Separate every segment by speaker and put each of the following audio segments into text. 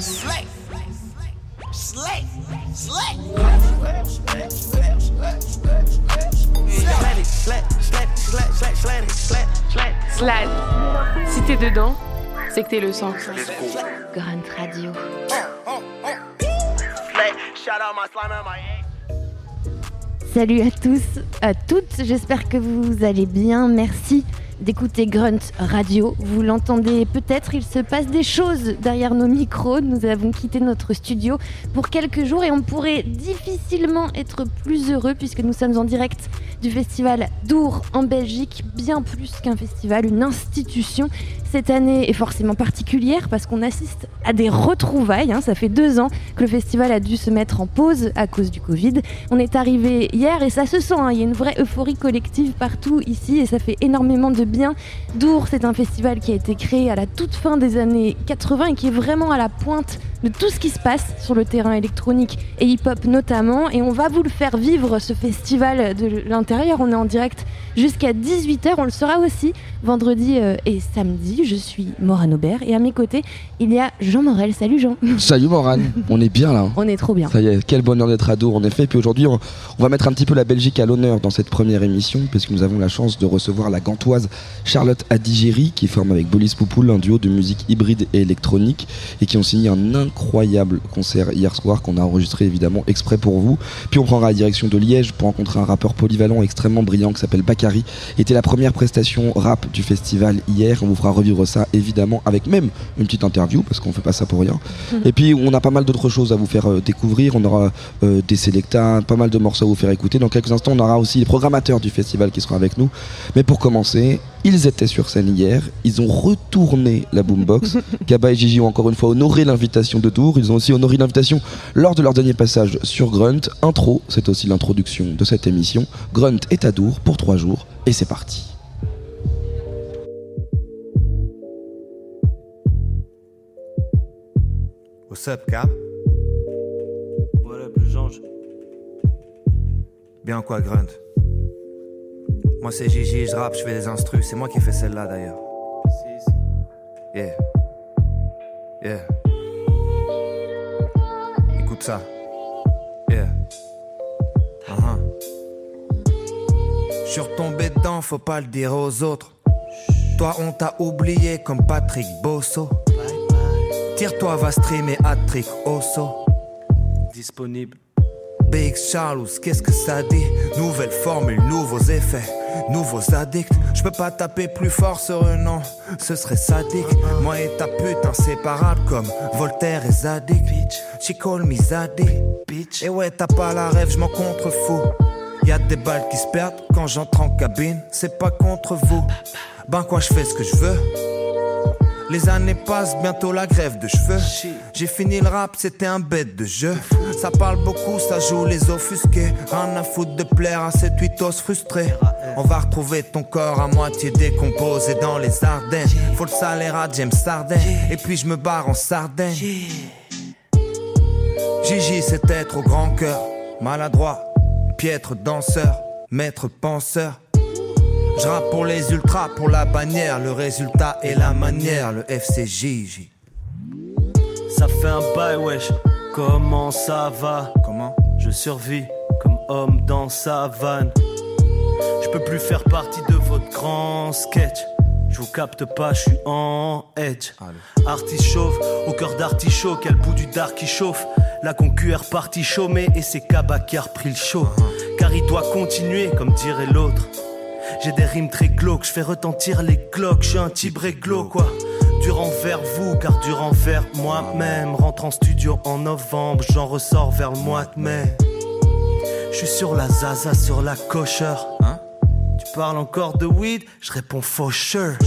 Speaker 1: Slay. Slay. Slay.
Speaker 2: Slad. Si t'es dedans, c'est que t'es le sang.
Speaker 3: Grunt Radio. Salut à tous, à toutes, j'espère que vous allez bien, merci d'écouter Grunt Radio. Vous l'entendez peut-être, il se passe des choses derrière nos micros. Nous avons quitté notre studio pour quelques jours et on pourrait difficilement être plus heureux puisque nous sommes en direct du festival Dour en Belgique, bien plus qu'un festival, une institution. Cette année est forcément particulière parce qu'on assiste à des retrouvailles. hein. Ça fait deux ans que le festival a dû se mettre en pause à cause du Covid. On est arrivé hier et ça se sent. hein. Il y a une vraie euphorie collective partout ici et ça fait énormément de bien. Dour, c'est un festival qui a été créé à la toute fin des années 80 et qui est vraiment à la pointe de tout ce qui se passe sur le terrain électronique et hip-hop notamment. Et on va vous le faire vivre, ce festival de l'intérieur. On est en direct jusqu'à 18h. On le sera aussi vendredi euh, et samedi. Je suis Morane Aubert et à mes côtés, il y a Jean Morel. Salut Jean.
Speaker 4: Salut Morane, on est bien là.
Speaker 3: On est trop bien.
Speaker 4: Ça y est, quel bonheur d'être à Dour en effet. Puis aujourd'hui, on, on va mettre un petit peu la Belgique à l'honneur dans cette première émission, puisque nous avons la chance de recevoir la gantoise Charlotte Adigéry, qui forme avec Bolis Poupoul un duo de musique hybride et électronique, et qui ont signé un incroyable concert hier soir qu'on a enregistré évidemment exprès pour vous. Puis on prendra la direction de Liège pour rencontrer un rappeur polyvalent extrêmement brillant qui s'appelle Bakary. Était la première prestation rap du festival hier. On vous fera revivre ça évidemment avec même une petite interview parce qu'on fait pas ça pour rien. Et puis on a pas mal d'autres choses à vous faire euh, découvrir. On aura euh, des sélectas, pas mal de morceaux à vous faire écouter. Dans quelques instants, on aura aussi les programmateurs du festival qui seront avec nous. Mais pour commencer, ils étaient sur scène hier. Ils ont retourné la boombox. Kaba et Gigi ont encore une fois honoré l'invitation de Tours. Ils ont aussi honoré l'invitation lors de leur dernier passage sur Grunt. Intro, c'est aussi l'introduction de cette émission. Grunt est à Dour pour trois jours et c'est parti.
Speaker 5: What's up, Cap?
Speaker 6: What up, le
Speaker 5: Bien quoi, Grunt? Moi, c'est Gigi, je rappe, je fais des instrus. C'est moi qui ai fait celle-là d'ailleurs. Yeah. Yeah. Écoute ça. Yeah. Uh-huh. Je suis retombé dedans, faut pas le dire aux autres. Toi, on t'a oublié comme Patrick Bosso. Tire-toi, va streamer Hat-Trick Osso.
Speaker 6: Disponible.
Speaker 5: Big Charles, qu'est-ce que ça dit? Nouvelle formule, nouveaux effets, nouveaux addicts. Je peux pas taper plus fort sur un nom, ce serait sadique. Moi et ta pute inséparables comme Voltaire et Zadig. She call me Zadig.
Speaker 6: Bitch.
Speaker 5: Et ouais, t'as pas la rêve, je m'en contrefous. Y'a des balles qui se perdent quand j'entre en cabine, c'est pas contre vous. Ben quoi, je fais ce que je veux. Les années passent, bientôt la grève de cheveux. J'ai fini le rap, c'était un bête de jeu. Ça parle beaucoup, ça joue les offusqués. Rien à foutre de plaire à cette os frustrés. On va retrouver ton corps à moitié décomposé dans les Ardennes. Faut le salaire à James Sarden. Et puis je me barre en Sardaigne. Gigi, c'est être au grand cœur. Maladroit, piètre danseur, maître penseur. Je rappe pour les ultras, pour la bannière. Le résultat et la manière, le FCJJ.
Speaker 6: Ça fait un bail, wesh. Comment ça va?
Speaker 5: Comment?
Speaker 6: Je survis comme homme dans sa vanne. Je peux plus faire partie de votre grand sketch. Je vous capte pas, je suis en edge. Artiste chauve, au cœur d'artichaut, quel bout du dark qui chauffe. La concu est repartie chômée et c'est Kaba qui a repris le show. Car il doit continuer, comme dirait l'autre. J'ai des rimes très glauques, je fais retentir les cloques, je suis un type réglo quoi. Durant vers vous, car durant vers moi-même. Rentre en studio en novembre, j'en ressors vers le mois de mai. Je suis sur la zaza, sur la cocheur.
Speaker 5: Hein?
Speaker 6: Tu parles encore de weed, je réponds faucheur.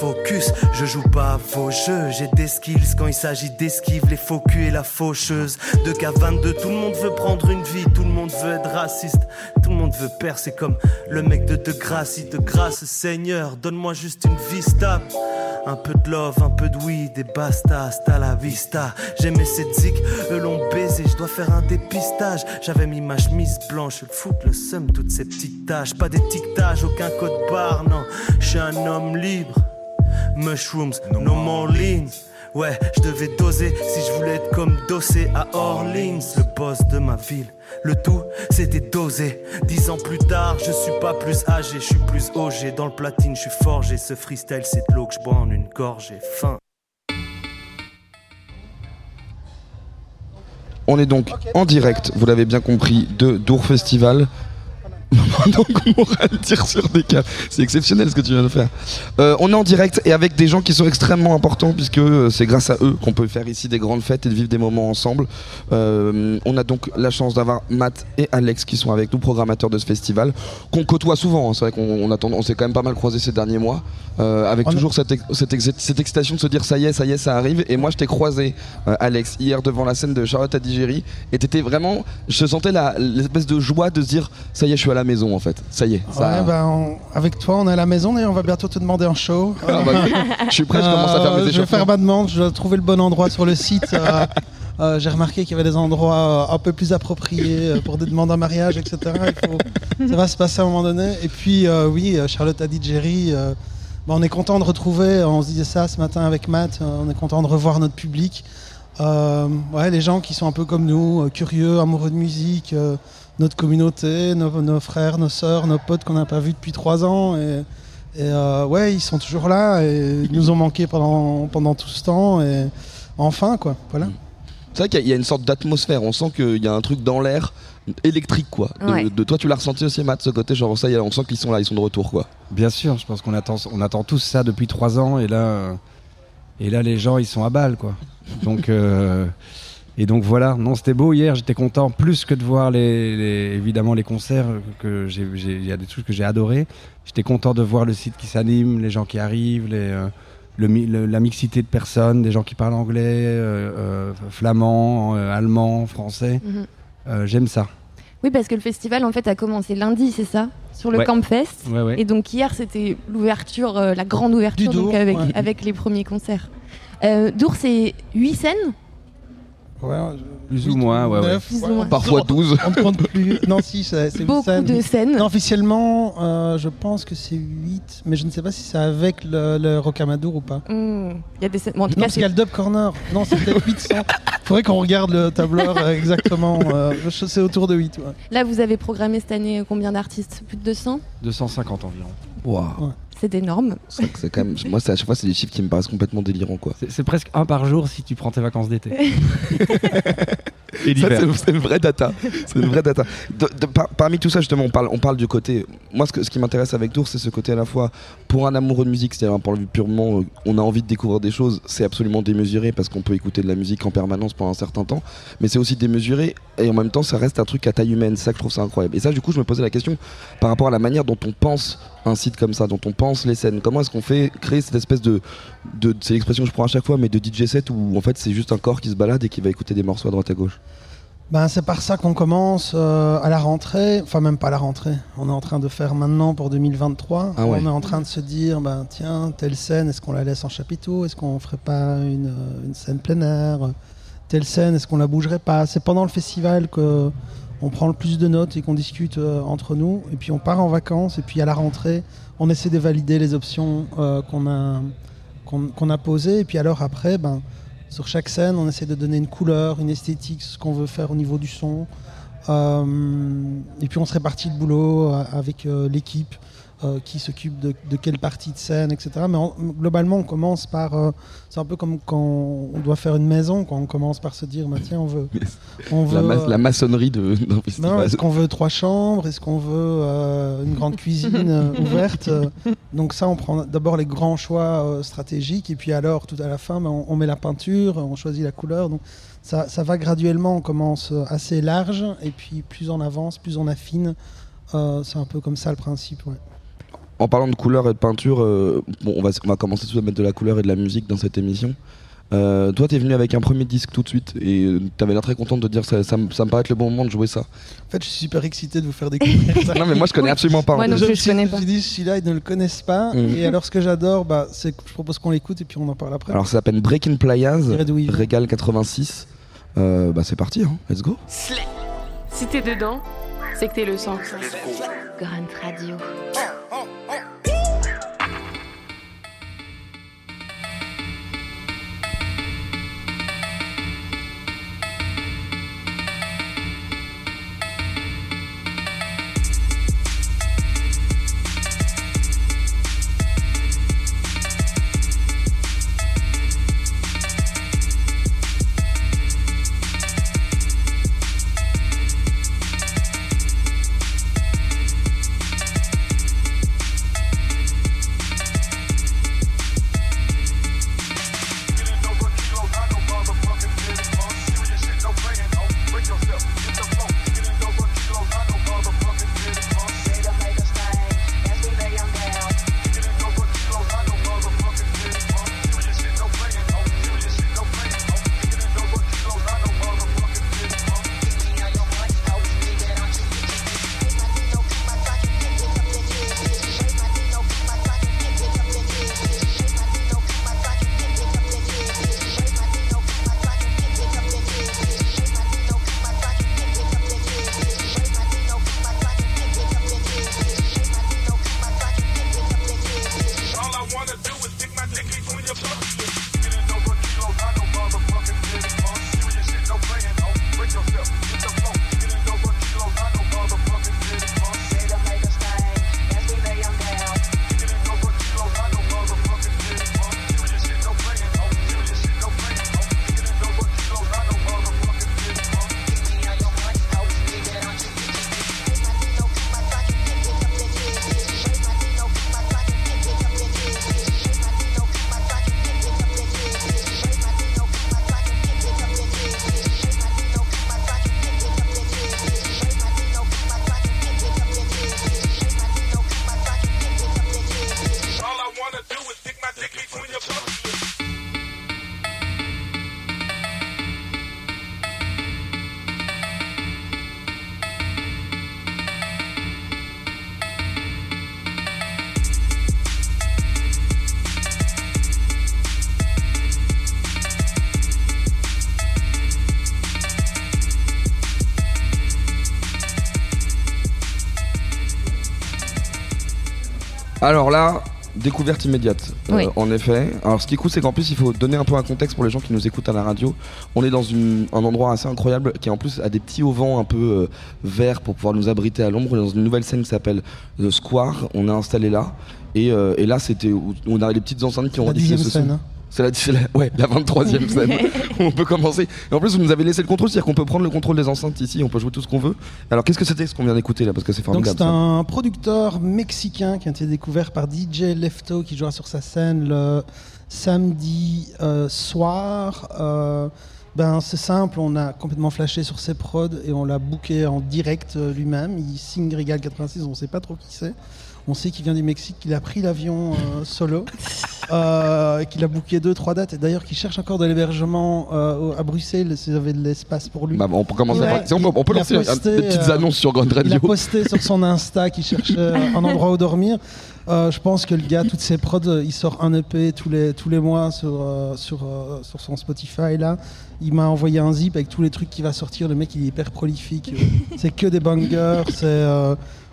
Speaker 6: Focus, je joue pas à vos jeux. J'ai des skills quand il s'agit d'esquive, les faux culs et la faucheuse. De K22, tout le monde veut prendre une vie, tout le monde veut être raciste. Tout le monde veut percer comme le mec de De Gracie. De grâce, Seigneur, donne-moi juste une vie stable. Un peu de love, un peu de weed et basta, hasta la vista. J'aimais cette zik, eux l'ont baisé, je dois faire un dépistage. J'avais mis ma chemise blanche, le foot, le seum, toutes ces petites taches. Pas d'étiquetage, aucun code barre, non. Je suis un homme libre. Mushrooms, no more lean. Ouais, je devais doser si je voulais être comme Dossé à Orleans, le boss de ma ville. Le tout, c'était dosé. Dix ans plus tard, je suis pas plus âgé, je suis plus OG. Dans le platine, je suis forgé. Ce freestyle, c'est de l'eau que je bois en une gorgée. Fin.
Speaker 4: On est donc en direct, vous l'avez bien compris, de Dour Festival. donc Moral tire sur des câbles. C'est exceptionnel ce que tu viens de faire. Euh, on est en direct et avec des gens qui sont extrêmement importants puisque euh, c'est grâce à eux qu'on peut faire ici des grandes fêtes et de vivre des moments ensemble. Euh, on a donc la chance d'avoir Matt et Alex qui sont avec nous, programmateurs de ce festival, qu'on côtoie souvent. hein. C'est vrai qu'on on s'est quand même pas mal croisé ces derniers mois, euh, avec
Speaker 7: On a-
Speaker 4: toujours cette, ex- cette, ex- cette excitation de se dire ça y est, ça y est, ça arrive. Et moi je t'ai croisé, Alex, hier devant la scène de Charlotte Adigéry et t'étais vraiment, je sentais l'espèce de joie de se dire ça y est, je suis à la maison en fait. Ça y est. Ça...
Speaker 7: Ouais, bah, on- avec toi, on est à la maison et on va bientôt te demander un show.
Speaker 4: Ah, bah, je suis prêt, je commence à faire mes
Speaker 7: Euh, Je vais faire ma demande, je dois trouver le bon endroit sur le site. euh, euh, J'ai remarqué qu'il y avait des endroits euh, un peu plus appropriés euh, pour des demandes en mariage, etc. Il faut- Ça va se passer à un moment donné. Et puis, oui, Charlotte a dit Jerry. bah, on est content de retrouver, on se disait ça ce matin avec Matt, on est content de revoir notre public. Ouais, les gens qui sont un peu comme nous, curieux, amoureux de musique, notre communauté, nos, nos frères, nos sœurs, nos potes qu'on n'a pas vus depuis trois ans. Et, et, euh, ouais, ils sont toujours là et ils nous ont manqué pendant, pendant tout ce temps. Et enfin, quoi, voilà.
Speaker 4: C'est vrai qu'il y a- une sorte d'atmosphère, on sent qu'il y a un truc dans l'air électrique quoi. De,
Speaker 3: Ouais.
Speaker 4: de toi tu l'as ressenti aussi Matt ce côté genre ça y est, on sent qu'ils sont là, ils sont de retour quoi.
Speaker 8: Bien sûr, je pense qu'on attend, on attend tous ça depuis trois ans et là, et là les gens ils sont à balle quoi. Donc euh, et donc voilà, non c'était beau hier, j'étais content plus que de voir les, les- évidemment les concerts que il y a des trucs que j'ai adoré. J'étais content de voir le site qui s'anime, les gens qui arrivent, les, euh, le mi- le- la mixité de personnes, des gens qui parlent anglais, euh, euh, flamand, euh, allemand, français.
Speaker 3: Mhm.
Speaker 8: Euh, j'aime ça.
Speaker 3: Oui, parce que le festival en fait a commencé lundi, c'est ça Sur le
Speaker 8: Ouais.
Speaker 3: Campfest.
Speaker 8: Ouais, ouais.
Speaker 3: Et donc hier, c'était l'ouverture, euh, la grande ouverture donc avec,
Speaker 7: ouais.
Speaker 3: avec les premiers concerts. Euh, Dour, c'est 8 scènes
Speaker 7: Ouais,
Speaker 8: Plus ou moins, ouais, ouais.
Speaker 7: neuf,
Speaker 3: Plus ou
Speaker 7: ouais,
Speaker 3: moins.
Speaker 7: on-
Speaker 4: Parfois 12.
Speaker 7: On ne compte plus. Non, si, c'est
Speaker 3: Beaucoup
Speaker 7: scènes.
Speaker 3: de scènes.
Speaker 7: Non, officiellement, euh, je pense que c'est 8, mais je ne sais pas si c'est avec le, le Rocamadour ou pas.
Speaker 3: Hmm, Il y a des scènes. bon, en tout
Speaker 7: Non,
Speaker 3: cas,
Speaker 7: parce qu'il y a
Speaker 3: c'est
Speaker 7: le Dub Corner. Non, c'est peut-être 800. Faudrait qu'on regarde le tableur euh, exactement. euh, c'est autour de 8. ouais.
Speaker 3: là, vous avez programmé cette année combien d'artistes? Plus de 200
Speaker 8: 250 environ.
Speaker 4: Waouh.
Speaker 3: C'est énorme.
Speaker 4: C'est quand même moi à chaque fois c'est des chiffres qui me paraissent complètement délirants quoi.
Speaker 8: C'est presque un par jour si tu prends tes vacances d'été.
Speaker 4: C'est une vraie data. C'est une vraie data. De- de- par- parmi tout ça, justement, on parle, on parle du côté. Moi, ce, que- ce qui m'intéresse avec Dour, c'est ce côté à la fois pour un amoureux de musique, c'est-à-dire pour le purement, euh, on a envie de découvrir des choses, c'est absolument démesuré parce qu'on peut écouter de la musique en permanence pendant un certain temps, mais c'est aussi démesuré et en même temps, ça reste un truc à taille humaine. C'est ça que je trouve ça incroyable. Et ça, du coup, je me posais la question par rapport à la manière dont on pense un site comme ça, dont on pense les scènes. Comment est-ce qu'on fait créer cette espèce de, de c'est l'expression que je prends à chaque fois, mais de DJ set où en fait c'est juste un corps qui se balade et qui va écouter des morceaux à droite à gauche?
Speaker 7: Ben, c'est par ça qu'on commence euh, à la rentrée. Enfin, même pas à la rentrée. On est en train de faire maintenant pour 2023.
Speaker 4: Ah ouais.
Speaker 7: On est en train de se dire, ben, tiens, telle scène, est-ce qu'on la laisse en chapiteau? Est-ce qu'on ferait pas une, euh, une scène plein air? Telle scène, est-ce qu'on la bougerait pas? C'est pendant le festival que on prend le plus de notes et qu'on discute euh, entre nous. Et puis on part en vacances. Et puis à la rentrée, on essaie de valider les options euh, qu'on a, posées. Et puis alors après, ben, sur chaque scène, on essaie de donner une couleur, une esthétique, ce qu'on veut faire au niveau du son. Euh, et puis on se répartit le boulot avec l'équipe euh, qui s'occupe de, de quelle partie de scène, etc. Mais en- globalement, on commence par. euh, c'est un peu comme quand on doit faire une maison, quand on commence par se dire, bah, tiens, on veut. On veut
Speaker 4: La, ma-
Speaker 7: euh,
Speaker 4: la maçonnerie de, festival.
Speaker 7: est-ce qu'on veut trois chambres Est-ce qu'on veut euh, une grande cuisine ouverte Donc ça, on prend d'abord les grands choix stratégiques et puis alors, tout à la fin, ben, on, on met la peinture, on choisit la couleur. Donc ça, ça va graduellement, on commence assez large et puis plus on avance, plus on affine. C'est un peu comme ça le principe. Ouais.
Speaker 4: En parlant de couleur et de peinture, euh, bon, on, va, on va commencer tout de suite à mettre de la couleur et de la musique dans cette émission. Euh, toi, t'es venu avec un premier disque tout de suite et euh, t'avais l'air très contente de dire ça, ça, me- ça me paraît être le bon moment de jouer ça.
Speaker 7: En fait, je suis super excité de vous faire découvrir ça.
Speaker 4: non, mais moi je connais absolument pas.
Speaker 3: Moi non plus, je connais pas.
Speaker 7: suis dit, celui-là, ils ne le connaissent pas.
Speaker 4: Mhm.
Speaker 7: Et alors, ce que j'adore, bah, c'est que je propose qu'on l'écoute et puis on en parle après.
Speaker 4: Alors ça s'appelle Breaking Playas,
Speaker 7: Je.
Speaker 4: Régal 86. Euh, bah c'est parti, hein. let's go.
Speaker 2: Slay. Si t'es dedans, c'est que t'es le sang.
Speaker 3: Grande Radio.
Speaker 4: Alors là, découverte immédiate, euh,
Speaker 3: Oui.
Speaker 4: en effet. Alors ce qui est cool, c'est qu'en plus, il faut donner un peu un contexte pour les gens qui nous écoutent à la radio. On est dans une- un endroit assez incroyable qui en plus a des petits auvents un peu euh, verts pour pouvoir nous abriter à l'ombre. On est dans une nouvelle scène qui s'appelle The Square. On est installé là. Et, euh, et là, c'était où on a les petites enceintes qui ont
Speaker 7: dixième
Speaker 4: ce son.
Speaker 7: scène.
Speaker 4: C'est la, la- ouais, la 23e scène. on peut commencer. Et en plus, vous nous avez laissé le contrôle, c'est-à-dire qu'on peut prendre le contrôle des enceintes ici, on peut jouer tout ce qu'on veut. Alors, qu'est-ce que c'était ce qu'on vient d'écouter là Parce que c'est
Speaker 7: Donc
Speaker 4: formidable.
Speaker 7: c'est un producteur mexicain qui a été découvert par DJ Lefto qui jouera sur sa scène le samedi euh, soir. Euh, ben c'est simple, on a complètement flashé sur ses prods et on l'a booké en direct euh, lui-même. Il signe Regal 86, on sait pas trop qui c'est. On sait qu'il vient du Mexique, qu'il a pris l'avion euh, solo, euh, qu'il a booké deux trois dates et d'ailleurs qu'il cherche encore de l'hébergement euh, à Bruxelles s'il y avait de l'espace pour lui.
Speaker 4: Bah, on peut commencer.
Speaker 7: Ouais.
Speaker 4: à- si on peut, on peut
Speaker 7: Il a
Speaker 4: lancer
Speaker 7: posté,
Speaker 4: des petites annonces sur Grand
Speaker 7: Il a
Speaker 4: Radio.
Speaker 7: posté sur son Insta qu'il cherchait un endroit où dormir. Euh, je pense que le gars, toutes ses prods, euh, il sort un EP tous les, tous les mois sur, euh, sur, sur son Spotify. Là. Il m'a envoyé un zip avec tous les trucs qui va sortir. Le mec, il est hyper prolifique. c'est que des bangers. C'est,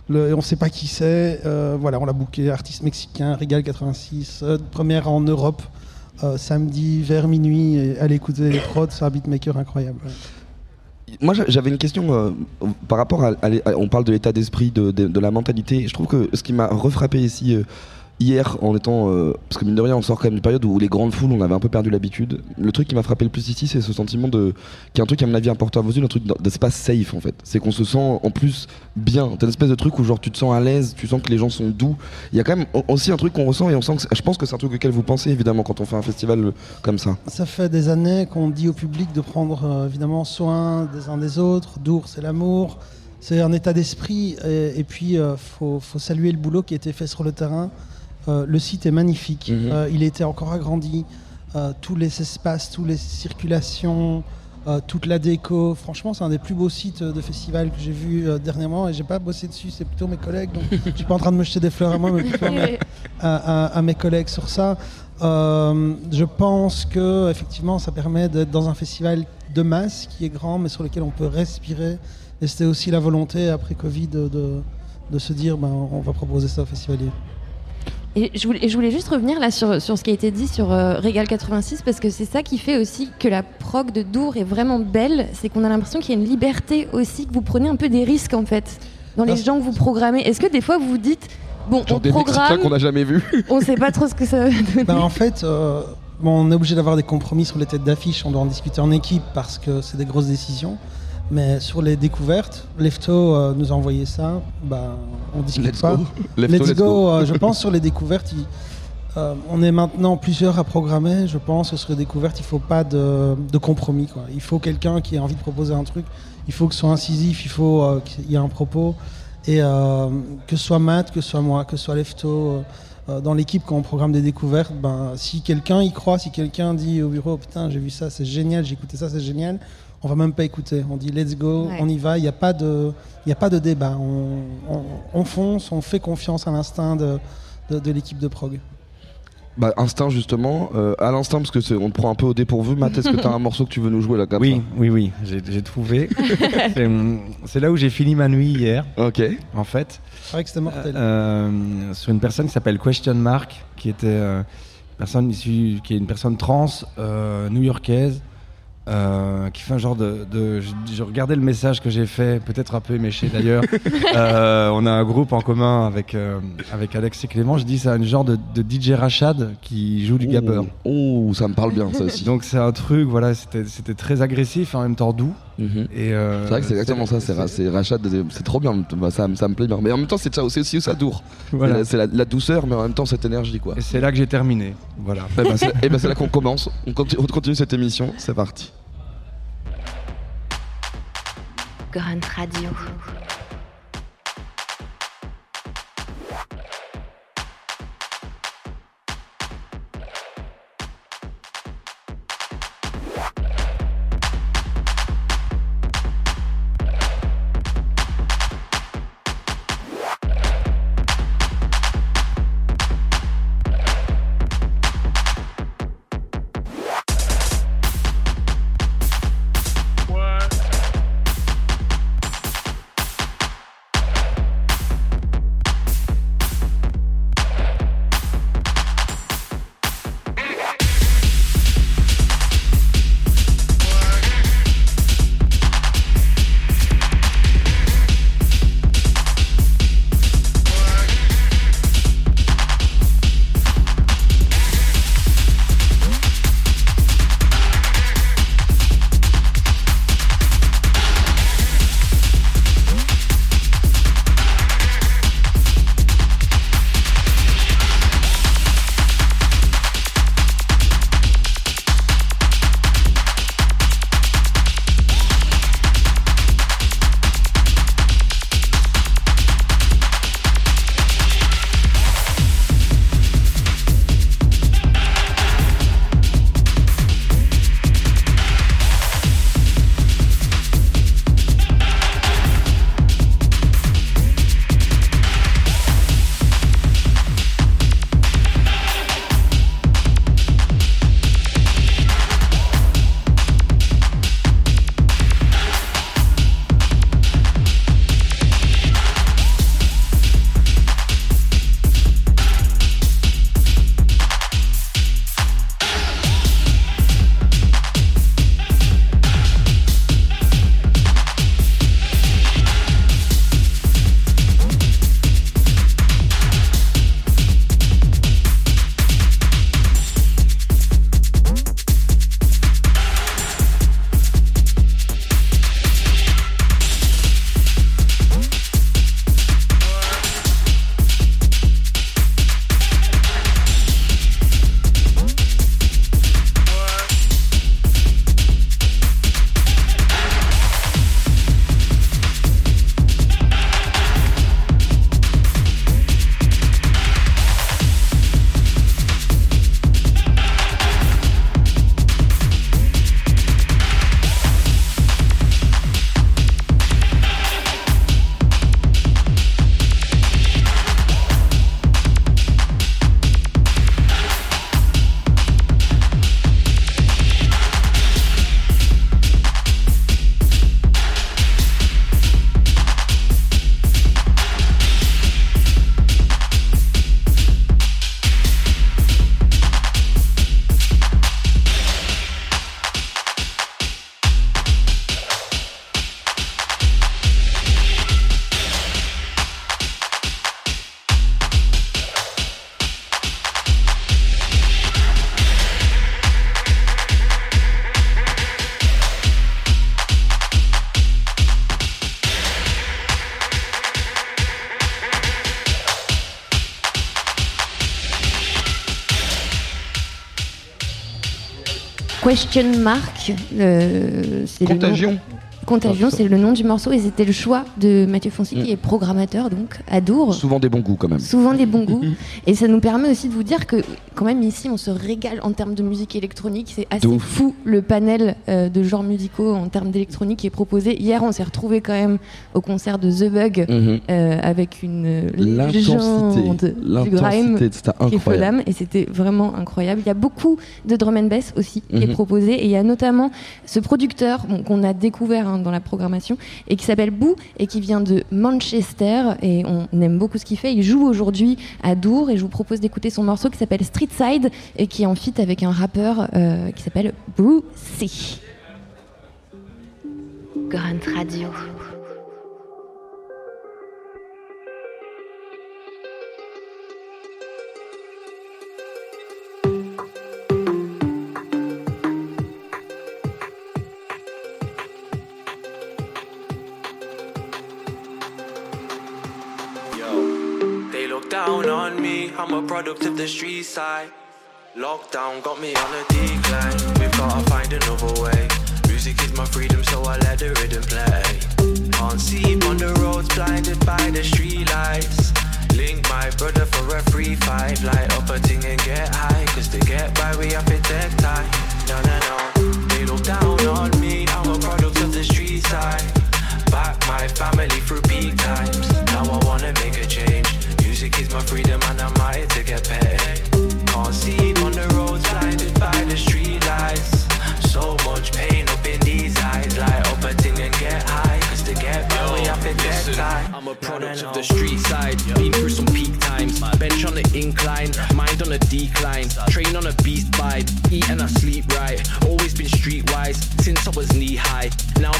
Speaker 7: on sait pas qui c'est. Euh, voilà, on l'a booké. Artiste mexicain, Regal 86. euh, première en Europe. euh, samedi vers minuit. Allez écouter les prods. C'est un beatmaker incroyable.
Speaker 4: Moi, j'a- j'avais une question par rapport à, On parle de l'état d'esprit, de, de- la mentalité. Je trouve que ce qui m'a refrappé ici hier, en étant. euh, parce que mine de rien, on sort quand même d'une période où les grandes foules, on avait un peu perdu l'habitude. Le truc qui m'a frappé le plus ici, c'est ce sentiment de. qui est un truc, à mon avis, important à vos yeux, un truc d'espace safe, en fait. C'est qu'on se sent en plus bien. T'as une espèce de truc où, genre, tu te sens à l'aise, tu sens que les gens sont doux. Il y a quand même aussi un truc qu'on ressent et on sent que. Je pense que c'est un truc auquel vous pensez, évidemment, quand on fait un festival euh, comme ça.
Speaker 7: Ça fait des années qu'on dit au public de prendre euh, évidemment soin des uns des autres. Dour, c'est l'amour, c'est un état d'esprit. Et, puis, il faut, faut saluer le boulot qui a été fait sur le terrain. Euh, le site est magnifique.
Speaker 4: Mhm.
Speaker 7: Euh, il a été encore agrandi. Euh, tous les espaces, toutes les circulations, euh, toute la déco. Franchement, c'est un des plus beaux sites de festival que j'ai vu dernièrement. Et j'ai pas bossé dessus, c'est plutôt mes collègues. Donc, je suis pas en train de me jeter des fleurs à moi, mais plutôt à mes- à, mes collègues sur ça. Je pense que effectivement, ça permet d'être dans un festival de masse qui est grand, mais sur lequel on peut respirer. Et c'était aussi la volonté après Covid de, de, de se dire, ben, on va proposer ça au festivalier.
Speaker 3: Et je voulais, et je voulais juste revenir là sur, sur ce qui a été dit sur euh, Régal 86 parce que c'est ça qui fait aussi que la prog de Dour est vraiment belle, c'est qu'on a l'impression qu'il y a une liberté aussi, que vous prenez un peu des risques en fait dans les
Speaker 7: Ah,
Speaker 3: gens que vous programmez. Est-ce que des fois vous vous dites bon
Speaker 4: Genre
Speaker 3: on
Speaker 4: des
Speaker 3: programme,
Speaker 4: qu'on n'a jamais vus.
Speaker 3: on sait pas trop ce que ça va donner.
Speaker 7: Ben, en fait, euh, bon, on est obligé d'avoir des compromis sur les têtes d'affiche, on doit en discuter en équipe parce que c'est des grosses décisions. Mais sur les découvertes, Lefto euh, nous a envoyé ça, ben, on discute
Speaker 4: Let's
Speaker 7: pas.
Speaker 4: go. Lefto,
Speaker 7: Let's, go. euh, je pense sur les découvertes, il- euh, on est maintenant plusieurs à programmer. Je pense que sur les découvertes, il faut pas de, de compromis. Quoi. Il faut quelqu'un qui ait envie de proposer un truc. Il faut que ce soit incisif. Il faut qu'il y ait un propos. Et que ce soit Matt, que ce soit moi, que ce soit Lefto, dans l'équipe quand on programme des découvertes, ben, si quelqu'un y croit, si quelqu'un dit au bureau, putain, j'ai vu ça, c'est génial, j'ai écouté ça, c'est génial, on va même pas écouter. On dit let's go,
Speaker 3: Ouais.
Speaker 7: on y va. Il n'y a pas de, il y a pas de débat. On, on- on fonce, on fait confiance à l'instinct de, de, de l'équipe de prog.
Speaker 4: Bah, instinct justement, euh, à l'instinct parce que c'est- on te prend un peu au dépourvu. Matt, est-ce que t'as un morceau que tu veux nous jouer là comme
Speaker 8: Oui, oui, oui, j'ai j'ai trouvé. C'est, C'est là où j'ai fini ma nuit hier,
Speaker 4: Ok.
Speaker 8: en fait.
Speaker 7: C'est vrai que c'était mortel.
Speaker 8: Euh, sur une personne qui s'appelle Question Mark, qui était euh, une personne issue, qui est une personne trans euh, new-yorkaise, euh, qui fait un genre de, de- je, je regardais le message que j'ai fait, peut-être un peu éméché d'ailleurs. Euh, on a un groupe en commun avec euh, avec Alex et Clément. Je dis c'est un genre de, de DJ Rachad qui joue du gabber.
Speaker 4: Oh, ça me parle bien ça aussi.
Speaker 8: Donc c'est un truc, voilà, c'était c'était très agressif et en même temps doux.
Speaker 4: Mhm.
Speaker 8: Et euh,
Speaker 4: C'est vrai que c'est exactement ça, c'est ra- c'est Rachad, c'est trop bien, Bah, ça, me- ça me plaît bien. Mais en même temps, c'est ça aussi, aussi ça dour.
Speaker 8: voilà.
Speaker 4: C'est la, douceur, mais en même temps cette énergie quoi.
Speaker 8: Et c'est là que j'ai terminé. Voilà.
Speaker 4: Eh ben, c'est eh ben, c'est là qu'on commence. On continue, on continue cette émission. C'est parti.
Speaker 9: Grunt Radio.
Speaker 3: Question Mark. euh, le
Speaker 4: Contagion.
Speaker 3: Contagion, c'est le nom du morceau et c'était le choix de Mathieu Fonsi
Speaker 4: Mm.
Speaker 3: qui est programmateur donc à Dour.
Speaker 4: Souvent des bons goûts quand même.
Speaker 3: Souvent des bons goûts. Et ça nous permet aussi de vous dire que, quand même, ici, on se régale en termes de musique électronique. C'est assez fou le panel euh, de genres musicaux en termes d'électronique qui est proposé. Hier, on s'est retrouvé quand même au concert de The Bug
Speaker 4: Mhm.
Speaker 3: euh, avec une légende du grime qui
Speaker 4: incroyable.
Speaker 3: Et c'était vraiment incroyable. Il y a beaucoup de drum and bass aussi qui est
Speaker 4: Mhm.
Speaker 3: proposé et il y a notamment ce producteur bon, qu'on a découvert hein, dans la programmation et qui s'appelle Boo et qui vient de Manchester et on aime beaucoup ce qu'il fait. Il joue aujourd'hui à Dour et je vous propose d'écouter son morceau qui s'appelle Street Et qui est en feat avec un rappeur euh, qui s'appelle Brucey.
Speaker 9: Grunt Radio.
Speaker 10: I'm a product of the street side. Lockdown got me on a decline. We've gotta find another way. Music is my freedom, so I let the rhythm play. Can't see on the roads, blinded by the street lights. Link my brother for a free five. Light up a thing and get high. Cause to get by, we have to take time. Product of the street side,
Speaker 11: been through some peak times. Bench on the incline, mind on a decline. Train on a beast vibe, eat and I sleep right. Always been streetwise since I was knee high.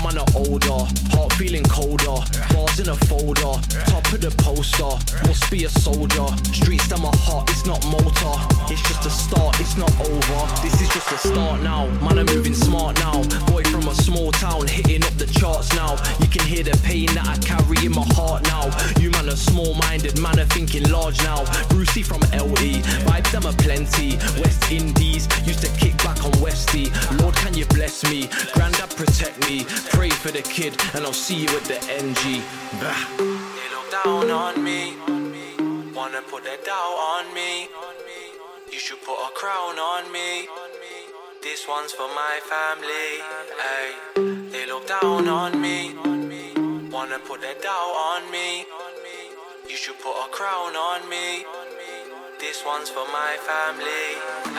Speaker 11: I'm on older, heart feeling colder. Bars in a folder, top of the poster. Must be a soldier. Streets that my heart, it's not motor. It's just a start, it's not over. This is just a start now. Man, I'm moving smart now. Boy from a small town, hitting up the charts now. You can hear the pain that I carry in my heart now. You man are small minded, man are thinking large now. Brucey from LE, vibes them are plenty. West Indies, used to kick back on Westy. Lord, can you bless me? Grandad, protect me. Pray for the kid, and I'll see you at the NG. Bah.
Speaker 10: They look down on me. Wanna put their doubt on me. You should put a crown on me. This one's for my family. Hey, they look down on me. Wanna put their doubt on me. You should put a crown on me. This one's for my family.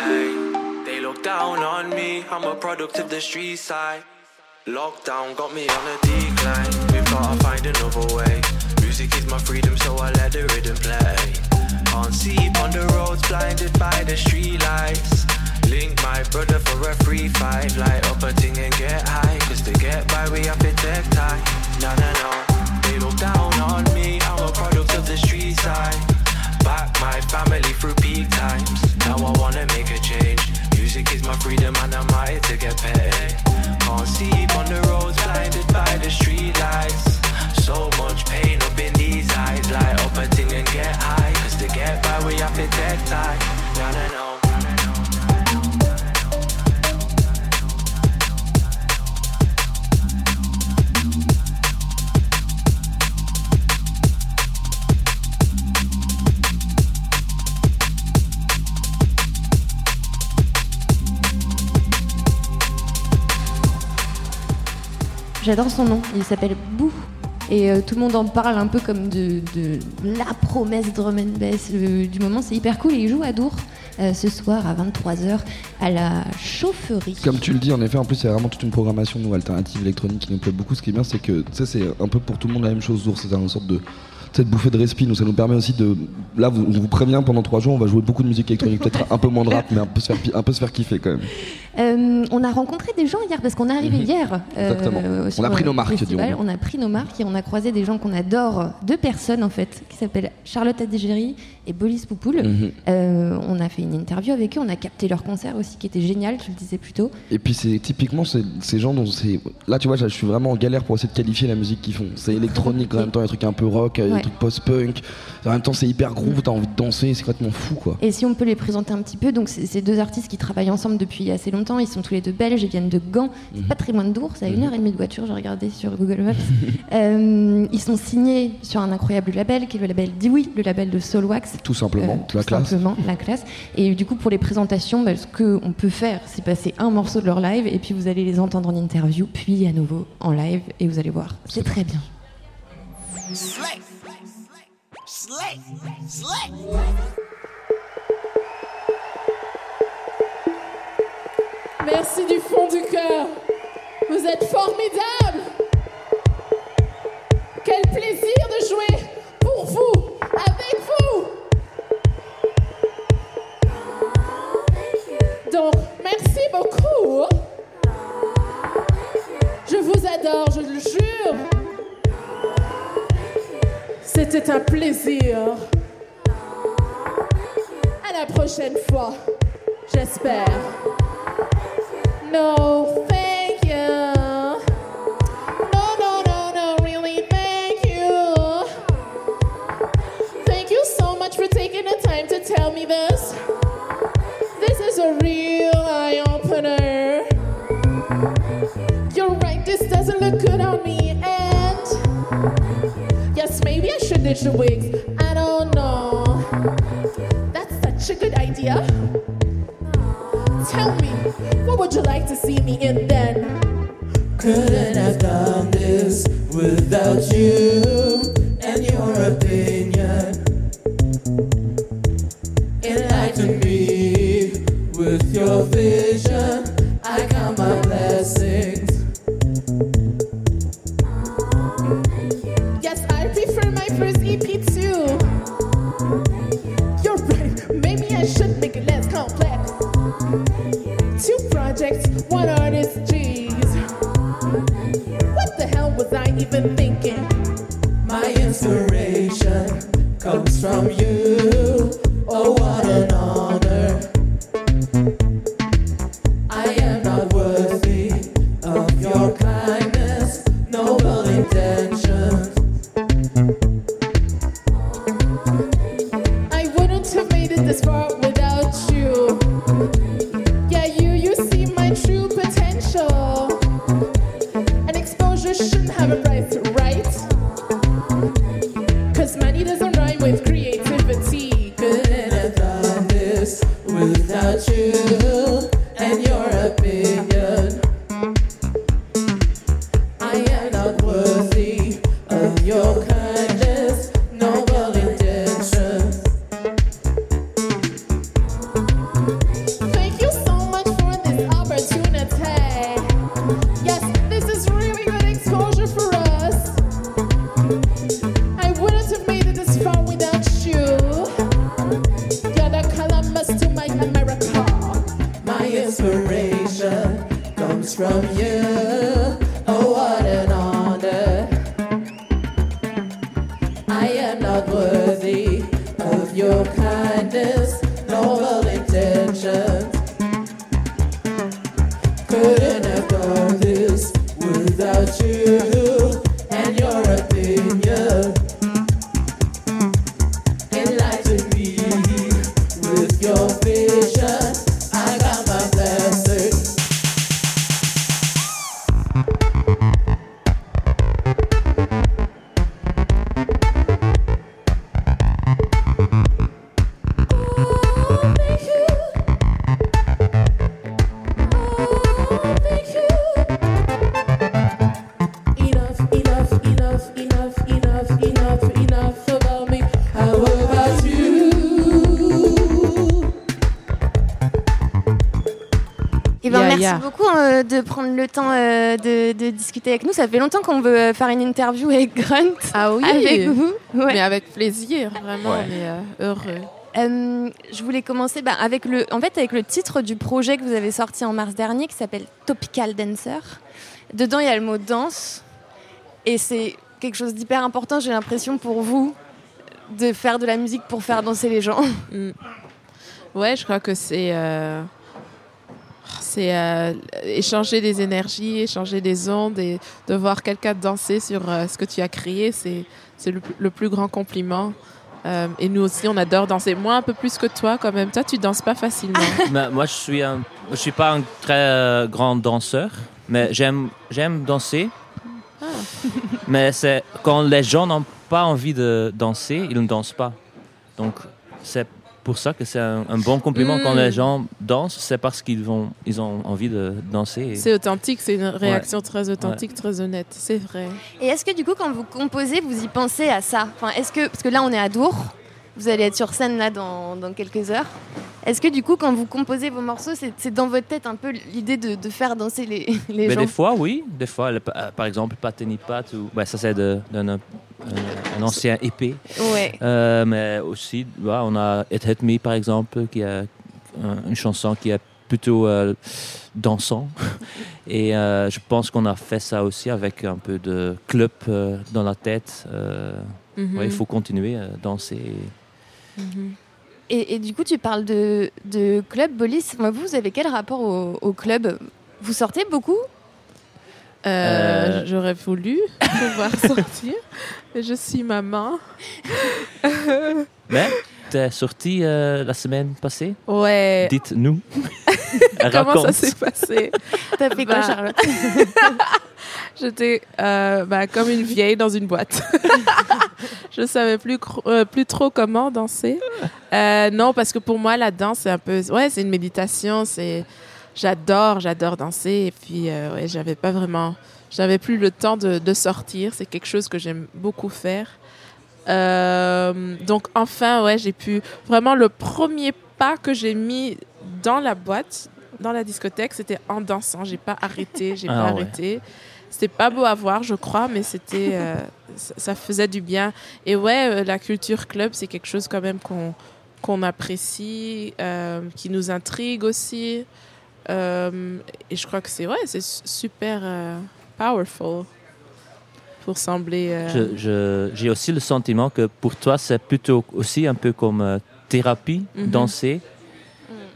Speaker 10: Hey, they look down on me. I'm a product of the street side. Lockdown got me on a decline. We've gotta find another way. Music is my freedom, so I let the rhythm play. Can't see on the roads, blinded by the street lights. Link my brother for a free five. Light up a thing and get high. Cause to get by, we have to take time. No, no, no. They look down on me. I'm a product of the street side. Back my family through peak times. Now I wanna make a change. Music is my freedom and I'm here to get paid. Can't see on the roads, blinded by the street lights. So much pain up in these eyes. Light up a thing and get high. Cause to get by, we have to take time. No, no,
Speaker 3: J'adore son nom, il s'appelle Boo. Et euh, tout le monde en parle un peu comme de, la promesse drum and bass du moment. C'est hyper cool il joue à Dour euh, ce soir à 23h à la chaufferie.
Speaker 4: Comme tu le dis, en effet, en plus, c'est vraiment toute une programmation nous, alternative électronique qui nous plaît beaucoup. Ce qui est bien, c'est que ça, c'est un peu pour tout le monde la même chose. Ours, c'est une sorte de cette bouffée de respi. Nous, ça nous permet aussi de. Là, vous, on vous prévient pendant trois jours, on va jouer beaucoup de musique électronique, peut-être un peu moins de rap, mais un peu se faire, un peu se faire kiffer quand même.
Speaker 3: Euh, on a rencontré des gens hier parce qu'on est arrivé
Speaker 4: Mhm.
Speaker 3: hier. euh,
Speaker 4: Exactement.
Speaker 3: sur
Speaker 4: On a pris nos marques,
Speaker 3: festival. On a pris nos marques et on a croisé des gens qu'on adore, deux personnes en fait, qui s'appellent Charlotte Adigéry et Bolis Poupoule.
Speaker 4: Mhm.
Speaker 3: Euh, on a fait une interview avec eux, on a capté leur concert aussi qui était génial, tu le disais plus tôt.
Speaker 4: Et puis c'est typiquement ces, ces gens dont c'est. Là, tu vois, je suis vraiment en galère pour essayer de qualifier la musique qu'ils font. C'est électronique en même temps, il y a des trucs un peu rock, il y a
Speaker 3: Ouais.
Speaker 4: des trucs post-punk. En même temps, c'est hyper groove, t'as envie de danser, c'est complètement fou quoi.
Speaker 3: Et si on peut les présenter un petit peu, donc c'est c'est deux artistes qui travaillent ensemble depuis assez longtemps. Ils sont tous les deux belges, ils viennent de Gand. C'est pas très loin de Dour, c'est à une heure et demie de voiture. J'ai regardé sur Google Maps. Euh, ils sont signés sur un incroyable label qui est le label Dewey, le label de Soulwax.
Speaker 4: Tout simplement,
Speaker 3: Euh,
Speaker 4: la
Speaker 3: tout
Speaker 4: classe.
Speaker 3: simplement, la classe. Et du coup, pour les présentations, bah, ce qu'on peut faire, c'est passer un morceau de leur live et puis vous allez les entendre en interview, puis à nouveau en live et vous allez voir, c'est très bien.
Speaker 1: Slay. Slay. Slay.
Speaker 12: Merci du fond du cœur. Vous êtes formidables. Quel plaisir de jouer pour vous, avec vous. Merci beaucoup. Je vous adore, je le jure. C'était un plaisir. À la prochaine fois, j'espère. No, thank you. Tell me this. This is a real You're right, this doesn't look good on me, and yes, maybe I should ditch the wigs. I don't know. That's such a good idea. Tell me, what would you like to see me in then?
Speaker 13: Couldn't have done this without you and your opinion. Your vision. I count my blessings.
Speaker 3: De prendre le temps euh, de, de discuter avec nous. Ça fait longtemps qu'on veut euh, faire une interview avec Grunt.
Speaker 2: Ah oui
Speaker 3: Avec vous. Ouais.
Speaker 2: Mais avec plaisir, vraiment,
Speaker 3: Ouais.
Speaker 2: on est euh, heureux.
Speaker 3: Euh, je voulais commencer bah, avec, le, en fait, avec le titre du projet que vous avez sorti en mars dernier qui s'appelle Topical Dancer. Dedans, il y a le mot danse. Et c'est quelque chose d'hyper important, j'ai l'impression, pour vous, de faire de la musique pour faire danser les gens
Speaker 14: Mm. Ouais, je crois que c'est euh, c'est euh, échanger des énergies, échanger des ondes et de voir quelqu'un danser sur euh, ce que tu as créé, c'est le, le plus grand compliment. Euh, et nous aussi, on adore danser. Moi, un peu plus que toi, quand même. Toi, tu danses pas facilement.
Speaker 15: Mais moi, je suis un, je suis pas un très grand danseur, mais j'aime, j'aime danser. mais c'est quand les gens n'ont pas envie de danser, ils ne dansent pas. Donc, c'est pour ça que c'est un, un bon compliment quand
Speaker 14: Mm.
Speaker 15: les gens dansent, c'est parce qu'ils vont, ils ont envie de danser. et-
Speaker 14: C'est authentique, c'est une réaction très authentique, très honnête. C'est vrai.
Speaker 3: Et est-ce que du coup, quand vous composez, vous y pensez à ça? Enfin, est-ce que, Parce que là, on est à Dour, vous allez être sur scène là dans, dans quelques heures. Est-ce que du coup, quand vous composez vos morceaux, c'est dans votre tête un peu l'idée de, de faire danser les, les
Speaker 15: Mais
Speaker 3: gens?
Speaker 15: des fois, oui. Des fois, le- euh, par exemple, Pateni Pat, ou, ouais, ça c'est d'un un, un ancien épée.
Speaker 3: Ouais.
Speaker 15: Euh, mais aussi, on a It Hit Me, par exemple, qui est euh, une chanson qui est plutôt euh, dansant. Et euh, je pense qu'on a fait ça aussi avec un peu de club euh, dans la tête. Euh,
Speaker 3: Mhm.
Speaker 15: ouais, il faut continuer à danser.
Speaker 3: Et, et du coup, tu parles de, de club, Bolis. Moi, vous, vous avez quel rapport au, au club? Vous sortez beaucoup?
Speaker 14: Euh,
Speaker 15: Euh,
Speaker 14: J'aurais voulu pouvoir sortir, je suis maman.
Speaker 15: Mais t'es sorti euh, la semaine passée?
Speaker 14: Ouais.
Speaker 15: Dites-nous.
Speaker 14: Comment ça s'est passé?
Speaker 3: T'as fait quoi,
Speaker 14: Bah,
Speaker 3: Charlotte?
Speaker 14: J'étais euh, bah, comme une vieille dans une boîte. je savais plus, euh, plus trop comment danser. Euh, non, parce que pour moi, la danse, c'est un peu. Ouais, c'est une méditation. C'est. J'adore, j'adore danser. Et puis, euh, ouais, j'avais pas vraiment. J'avais plus le temps de, de sortir. C'est quelque chose que j'aime beaucoup faire. Euh, donc, enfin, ouais, j'ai pu. Vraiment, le premier pas que j'ai mis dans la boîte, dans la discothèque, c'était en dansant. J'ai pas arrêté, j'ai
Speaker 15: Ah
Speaker 14: pas
Speaker 15: ouais.
Speaker 14: arrêté. C'était pas beau à voir, je crois, mais c'était, euh, ça, ça faisait du bien. Et ouais, euh, la culture club, c'est quelque chose quand même qu'on qu'on apprécie, euh, qui nous intrigue aussi. Euh, et je crois que c'est ouais, c'est su- super euh, powerful pour sembler. euh,
Speaker 15: Je- J'ai aussi le sentiment que pour toi, c'est plutôt aussi un peu comme euh, thérapie,
Speaker 14: Mhm.
Speaker 15: danser.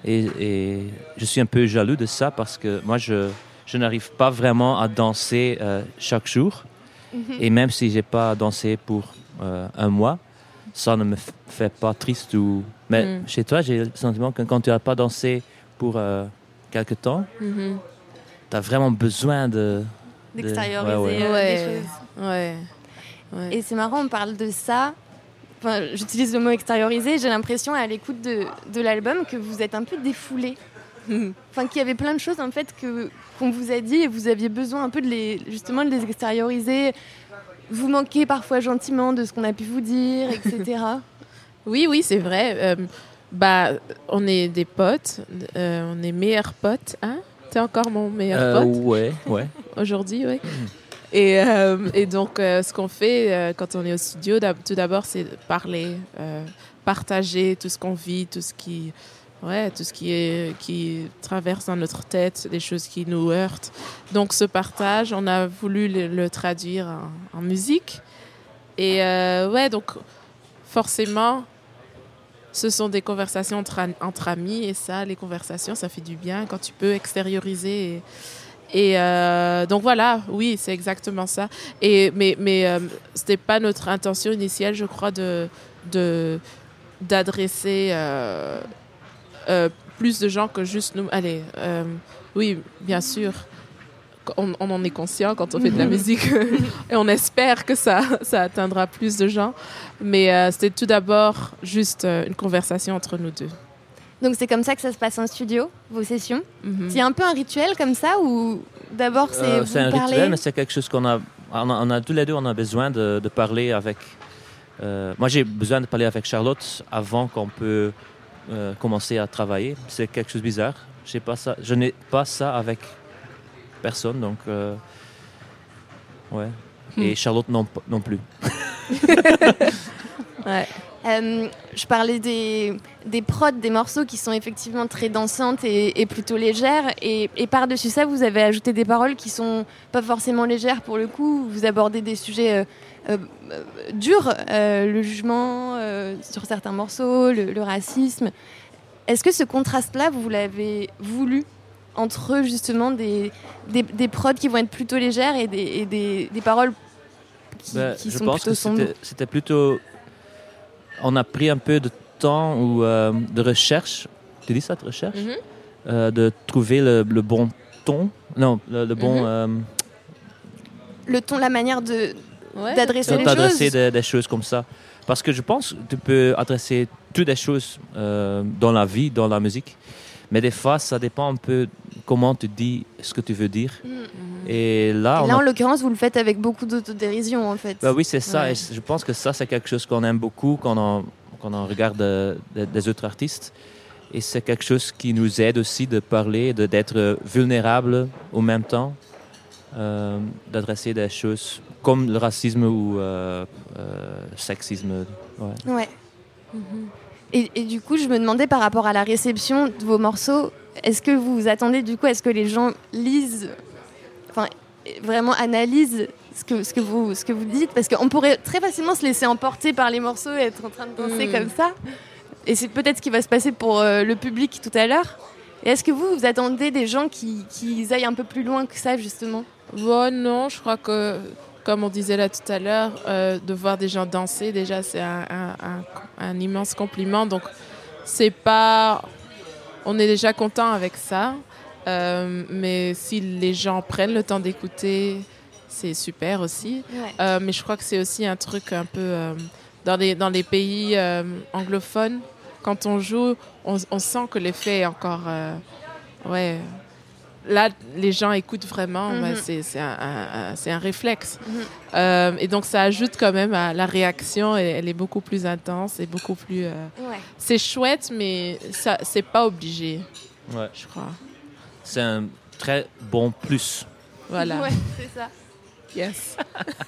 Speaker 15: Et, et je suis un peu jaloux de ça parce que moi, je, je n'arrive pas vraiment à danser euh, chaque jour.
Speaker 3: Mhm.
Speaker 15: Et même si j'ai pas dansé pour euh, un mois, ça ne me f- fait pas triste. Ou... Mais
Speaker 14: Mm.
Speaker 15: chez toi, j'ai le sentiment que quand tu n'as pas dansé pour euh, quelque temps,
Speaker 14: Mhm.
Speaker 15: tu as vraiment besoin de... de-
Speaker 3: D'extérioriser
Speaker 15: Ouais, ouais.
Speaker 3: euh,
Speaker 14: Ouais.
Speaker 3: des choses.
Speaker 14: Ouais. ouais.
Speaker 3: Et c'est marrant, on parle de ça. Enfin, j'utilise le mot extérioriser. J'ai l'impression à l'écoute de, de l'album que vous êtes un peu défoulé. Enfin, qu'il y avait plein de choses en fait que qu'on vous a dit et vous aviez besoin un peu de les justement de les extérioriser. Vous manquez parfois gentiment de ce qu'on a pu vous dire, etc.
Speaker 14: Oui, oui, c'est vrai. Euh, bah, on est des potes, euh, on est meilleurs potes, hein? T'es encore mon meilleur
Speaker 15: Euh,
Speaker 14: pote?
Speaker 15: ouais, ouais.
Speaker 14: aujourd'hui, oui. Et, euh, et donc, euh, ce qu'on fait euh, quand on est au studio, tout d'abord, c'est parler, partager tout ce qu'on vit, tout ce qui, ouais, tout ce qui est qui traverse dans notre tête, des choses qui nous heurtent. Donc, ce partage, on a voulu le, traduire en, musique. Et ouais, donc forcément, ce sont des conversations entre, am- entre amis et ça, les conversations, ça fait du bien quand tu peux extérioriser. Et, euh, donc voilà, oui, c'est exactement ça. Et, mais mais euh, c'était pas notre intention initiale, je crois, de de d'adresser euh, euh, plus de gens que juste nous. Allez, oui, bien sûr. On, on en est conscient quand on fait de la musique et on espère que ça, ça atteindra plus de gens. Mais c'était tout d'abord juste une conversation entre nous deux.
Speaker 3: Donc c'est comme ça que ça se passe en studio, vos sessions.
Speaker 14: Mhm.
Speaker 3: A un peu un rituel comme ça ou d'abord c'est
Speaker 15: Euh,
Speaker 3: vous
Speaker 15: c'est un
Speaker 3: parlez
Speaker 15: rituel, mais c'est quelque chose qu'on a, on a, on a tous les deux, on a besoin de, de parler avec. euh, moi, j'ai besoin de parler avec Charlotte avant qu'on peut euh, commencer à travailler. C'est quelque chose de bizarre. J'ai pas ça, je n'ai pas ça avec personne, donc euh, ouais. Et
Speaker 3: Hmm.
Speaker 15: Charlotte non, non plus.
Speaker 3: Ouais. Euh, je parlais des, des prods, des morceaux qui sont effectivement très dansantes et, et plutôt légères. Et, et par-dessus ça, vous avez ajouté des paroles qui sont pas forcément légères pour le coup. Vous abordez des sujets euh, euh, durs, le jugement, sur certains morceaux, le, le racisme. Est-ce que ce contraste-là, vous l'avez voulu entre justement des, des, des prods qui vont être plutôt légères et des, et des, paroles qui,
Speaker 15: Ben,
Speaker 3: qui
Speaker 15: je
Speaker 3: sont
Speaker 15: pense
Speaker 3: plutôt sombres?
Speaker 15: c'était plutôt. On a pris un peu de temps ou euh, de recherche. Tu dis ça, de recherche?
Speaker 14: Mhm.
Speaker 15: Euh, De trouver le, le bon ton. Non, le, le bon.
Speaker 3: Mhm.
Speaker 15: euh,
Speaker 3: Le ton, la manière de d'adresser les
Speaker 15: t'adresser
Speaker 3: choses.
Speaker 15: des, des choses comme ça. Parce que je pense que tu peux adresser toutes les choses euh, dans la vie, dans la musique. Mais des fois, ça dépend un peu comment tu dis ce que tu veux dire. Et là,
Speaker 3: Et
Speaker 15: a
Speaker 3: en l'occurrence, vous le faites avec beaucoup d'autodérision, en fait.
Speaker 15: bah oui, c'est ça.
Speaker 3: Ouais.
Speaker 15: Et je pense que ça, c'est quelque chose qu'on aime beaucoup quand on, quand on regarde euh, des, des autres artistes. Et c'est quelque chose qui nous aide aussi de parler, d'être vulnérable au même temps, euh, d'adresser des choses comme le racisme ou euh, euh, sexisme. Ouais.
Speaker 3: Ouais. Et, et du coup, je me demandais par rapport à la réception de vos morceaux, est-ce que vous vous attendez du coup à ce que les gens lisent, enfin vraiment analysent ce que, ce que, vous, ce que vous dites Parce qu'on pourrait très facilement se laisser emporter par les morceaux et être en train de danser
Speaker 14: Mm.
Speaker 3: comme ça. Et c'est peut-être ce qui va se passer pour euh, le public tout à l'heure. Et est-ce que vous, vous attendez des gens qui, qui aillent un peu plus loin que ça, justement?
Speaker 14: Bon, non, je crois que, comme on disait là tout à l'heure, euh, de voir des gens danser, déjà, c'est un, un- un- un immense compliment. Donc, c'est pas. On est déjà content avec ça. Euh, mais si les gens prennent le temps d'écouter, c'est super aussi.
Speaker 3: Ouais.
Speaker 14: Euh, mais je crois que c'est aussi un truc un peu. euh, dans, les, dans les pays euh, anglophones, quand on joue, on, on sent que l'effet est encore. euh, ouais. Là, les gens écoutent vraiment,
Speaker 3: Mhm.
Speaker 14: bah, c'est un, un- un- c'est un réflexe.
Speaker 3: Mhm.
Speaker 14: Euh, et donc, ça ajoute quand même à la réaction, et elle est beaucoup plus intense et beaucoup plus. euh,
Speaker 3: Ouais.
Speaker 14: C'est chouette, mais ça c'est pas obligé,
Speaker 15: Ouais.
Speaker 14: je crois.
Speaker 15: C'est un très bon plus.
Speaker 14: Voilà.
Speaker 3: Ouais, c'est ça.
Speaker 14: Yes.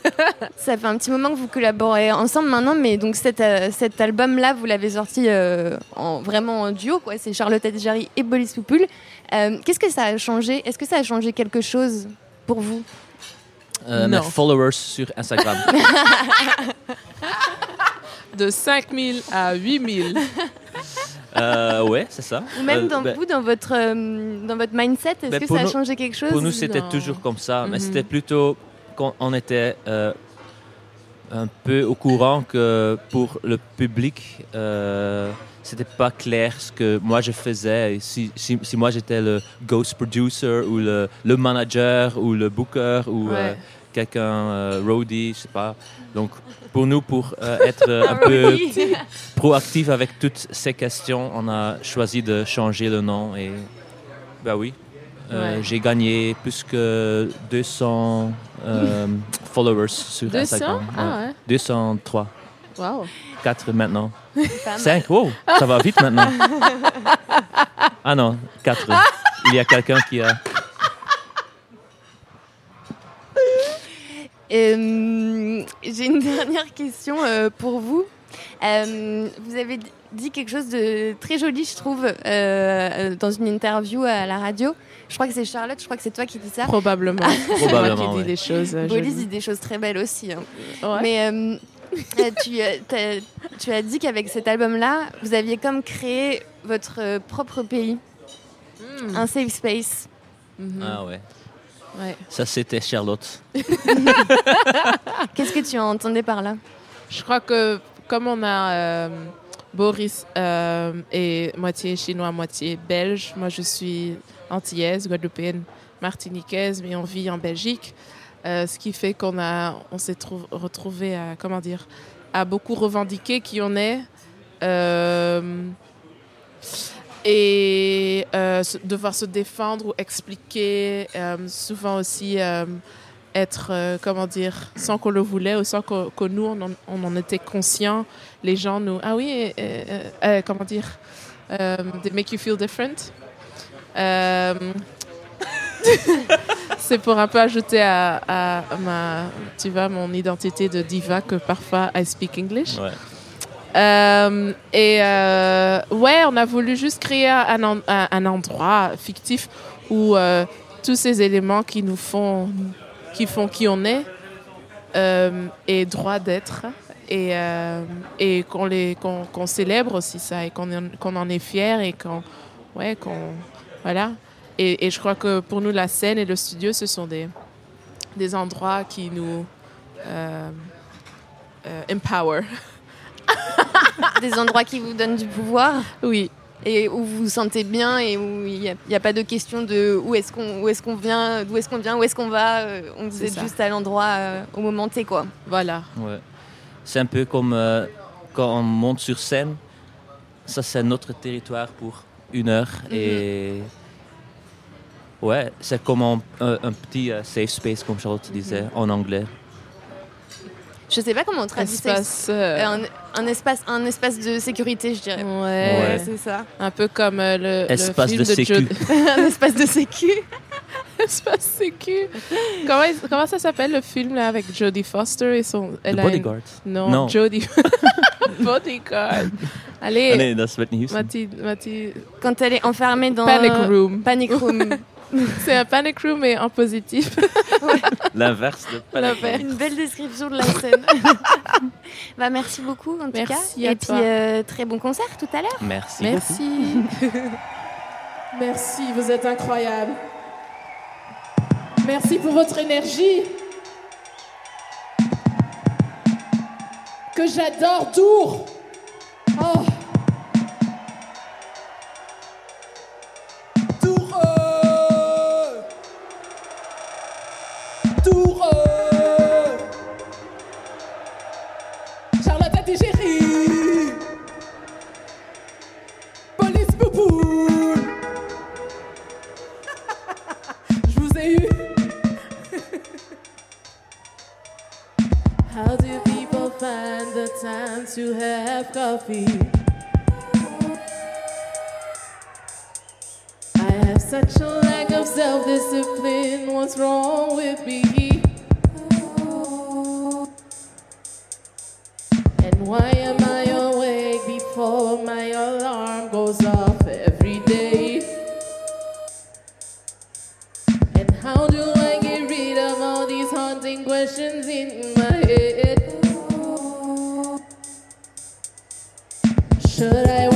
Speaker 3: Ça fait un petit moment que vous collaborez ensemble maintenant, mais donc cet, euh, cet album-là, vous l'avez sorti euh, en, vraiment en duo, quoi. C'est Charlotte Adjari et Bolis Poupoul. Euh, Qu'est-ce que ça a changé? Est-ce que ça a changé quelque chose pour vous?
Speaker 15: Euh, mes followers sur Instagram.
Speaker 14: De 5000 à 8000.
Speaker 15: Euh, ouais, c'est ça.
Speaker 3: Ou même
Speaker 15: Euh,
Speaker 3: dans
Speaker 15: ben-
Speaker 3: vous, dans votre, euh, dans votre mindset, est-ce
Speaker 15: Ben,
Speaker 3: que ça a
Speaker 15: nous-
Speaker 3: changé quelque chose
Speaker 15: Pour nous, c'était toujours comme ça, mais
Speaker 14: Mhm.
Speaker 15: c'était plutôt quand on était euh, un peu au courant que pour le public, euh, c'était pas clair ce que moi je faisais. Si, si, si moi j'étais le ghost producer ou le, le manager ou le booker ou euh, quelqu'un euh, roadie, je sais pas. Donc pour nous, pour euh, être euh, un peu proactif avec toutes ces questions, on a choisi de changer le nom et bah oui. Euh,
Speaker 14: Ouais.
Speaker 15: J'ai gagné plus que 200 euh, followers sur
Speaker 14: 200?
Speaker 15: Instagram.
Speaker 14: Ah ouais.
Speaker 15: 203.
Speaker 14: Wow.
Speaker 15: 4 maintenant.
Speaker 3: Pas mal.
Speaker 15: 5. Wow, ça va vite maintenant. Ah non, 4. Il y a quelqu'un qui a.
Speaker 3: Euh, J'ai une dernière question euh, pour vous. Euh, vous avez dit quelque chose de très joli, je trouve, dans une interview à la radio. Je crois que c'est Charlotte, je crois que c'est toi qui dis ça.
Speaker 14: Probablement.
Speaker 15: Probablement,
Speaker 14: qui dis
Speaker 15: ouais.
Speaker 14: des choses.
Speaker 3: Bolis dit des choses très belles aussi. hein.
Speaker 14: Ouais.
Speaker 3: Mais tu, as dit qu'avec cet album-là, vous aviez comme créé votre propre pays,
Speaker 14: Mm.
Speaker 3: un safe space.
Speaker 14: Mhm.
Speaker 15: Ah ouais.
Speaker 14: Ouais.
Speaker 15: Ça, c'était Charlotte.
Speaker 3: Qu'est-ce que tu entendais par là?
Speaker 14: Je crois que comme on a euh, Boris euh, est moitié chinois, moitié belge, moi je suis antillaise, guadeloupéenne, martiniquaise, mais on vit en Belgique. Euh, ce qui fait qu'on a, on s'est trou- retrouvé à, comment dire, à beaucoup revendiquer qui on est. Et euh, devoir se défendre ou expliquer, euh, souvent aussi euh, être, comment dire, sans qu'on le voulait ou sans que, nous, on en, était conscient. Les gens nous... Ah oui, comment dire make you feel different. C'est pour un peu ajouter à, à ma, tu vois, mon identité de diva que parfois I speak English.
Speaker 15: Ouais.
Speaker 14: Euh, et euh, ouais, on a voulu juste créer un, un- endroit fictif où euh, tous ces éléments qui nous font, qui font qui on est, aient droit d'être et, et qu'on les célèbre aussi ça et qu'on qu'on en est fier et qu'on ouais qu'on voilà. Et, et je crois que pour nous la scène et le studio ce sont des des endroits qui nous empower
Speaker 3: Des endroits qui vous donnent du pouvoir
Speaker 14: Oui.
Speaker 3: Et où vous vous sentez bien et où il n'y a, il y a pas de question de où est-ce qu'on où est-ce qu'on vient, d'où est-ce qu'on vient, où est-ce qu'on va. euh, on vous
Speaker 14: ça.
Speaker 3: juste à l'endroit euh, au moment T, quoi.
Speaker 14: Voilà.
Speaker 15: Ouais. C'est un peu comme euh, quand on monte sur scène, ça c'est notre territoire pour une heure et ouais, c'est comme un, un- un petit euh, safe space comme Charlotte disait en anglais.
Speaker 3: Je sais pas comment on traduit ça.
Speaker 14: Espace, euh,
Speaker 3: un, un espace, un espace de sécurité, je dirais.
Speaker 14: Ouais.
Speaker 3: c'est ça.
Speaker 14: Un peu comme euh, le, le
Speaker 15: Espace
Speaker 14: film
Speaker 15: de
Speaker 14: de,
Speaker 15: sécu.
Speaker 14: Joe-
Speaker 3: un espace de sécu.
Speaker 14: espace sécu. comment, comment ça s'appelle le film là avec Jodie Foster et son. elle une-
Speaker 15: Bodyguard.
Speaker 14: Non,
Speaker 15: Non.
Speaker 14: Jodie. Bodyguard. Allez.
Speaker 15: Allez, that's Whitney Houston.
Speaker 14: Mati, Mati-
Speaker 3: Quand elle est enfermée dans
Speaker 14: Panic Room.
Speaker 3: Panic Room.
Speaker 14: C'est un panic room mais en positif.
Speaker 15: L'inverse de Panic Room.
Speaker 3: Une belle description de la scène. bah, merci beaucoup en tout
Speaker 14: Merci
Speaker 3: cas.
Speaker 14: à
Speaker 3: Et puis euh, très bon concert tout à l'heure.
Speaker 15: Merci.
Speaker 14: Merci.
Speaker 12: Merci, vous êtes incroyables. Merci pour votre énergie. Que j'adore, Dour. Oh.
Speaker 13: I have such a lack of self discipline. What's wrong with me? And why am I awake before my alarm goes off every day? And how do I get rid of all these haunting questions in my Should I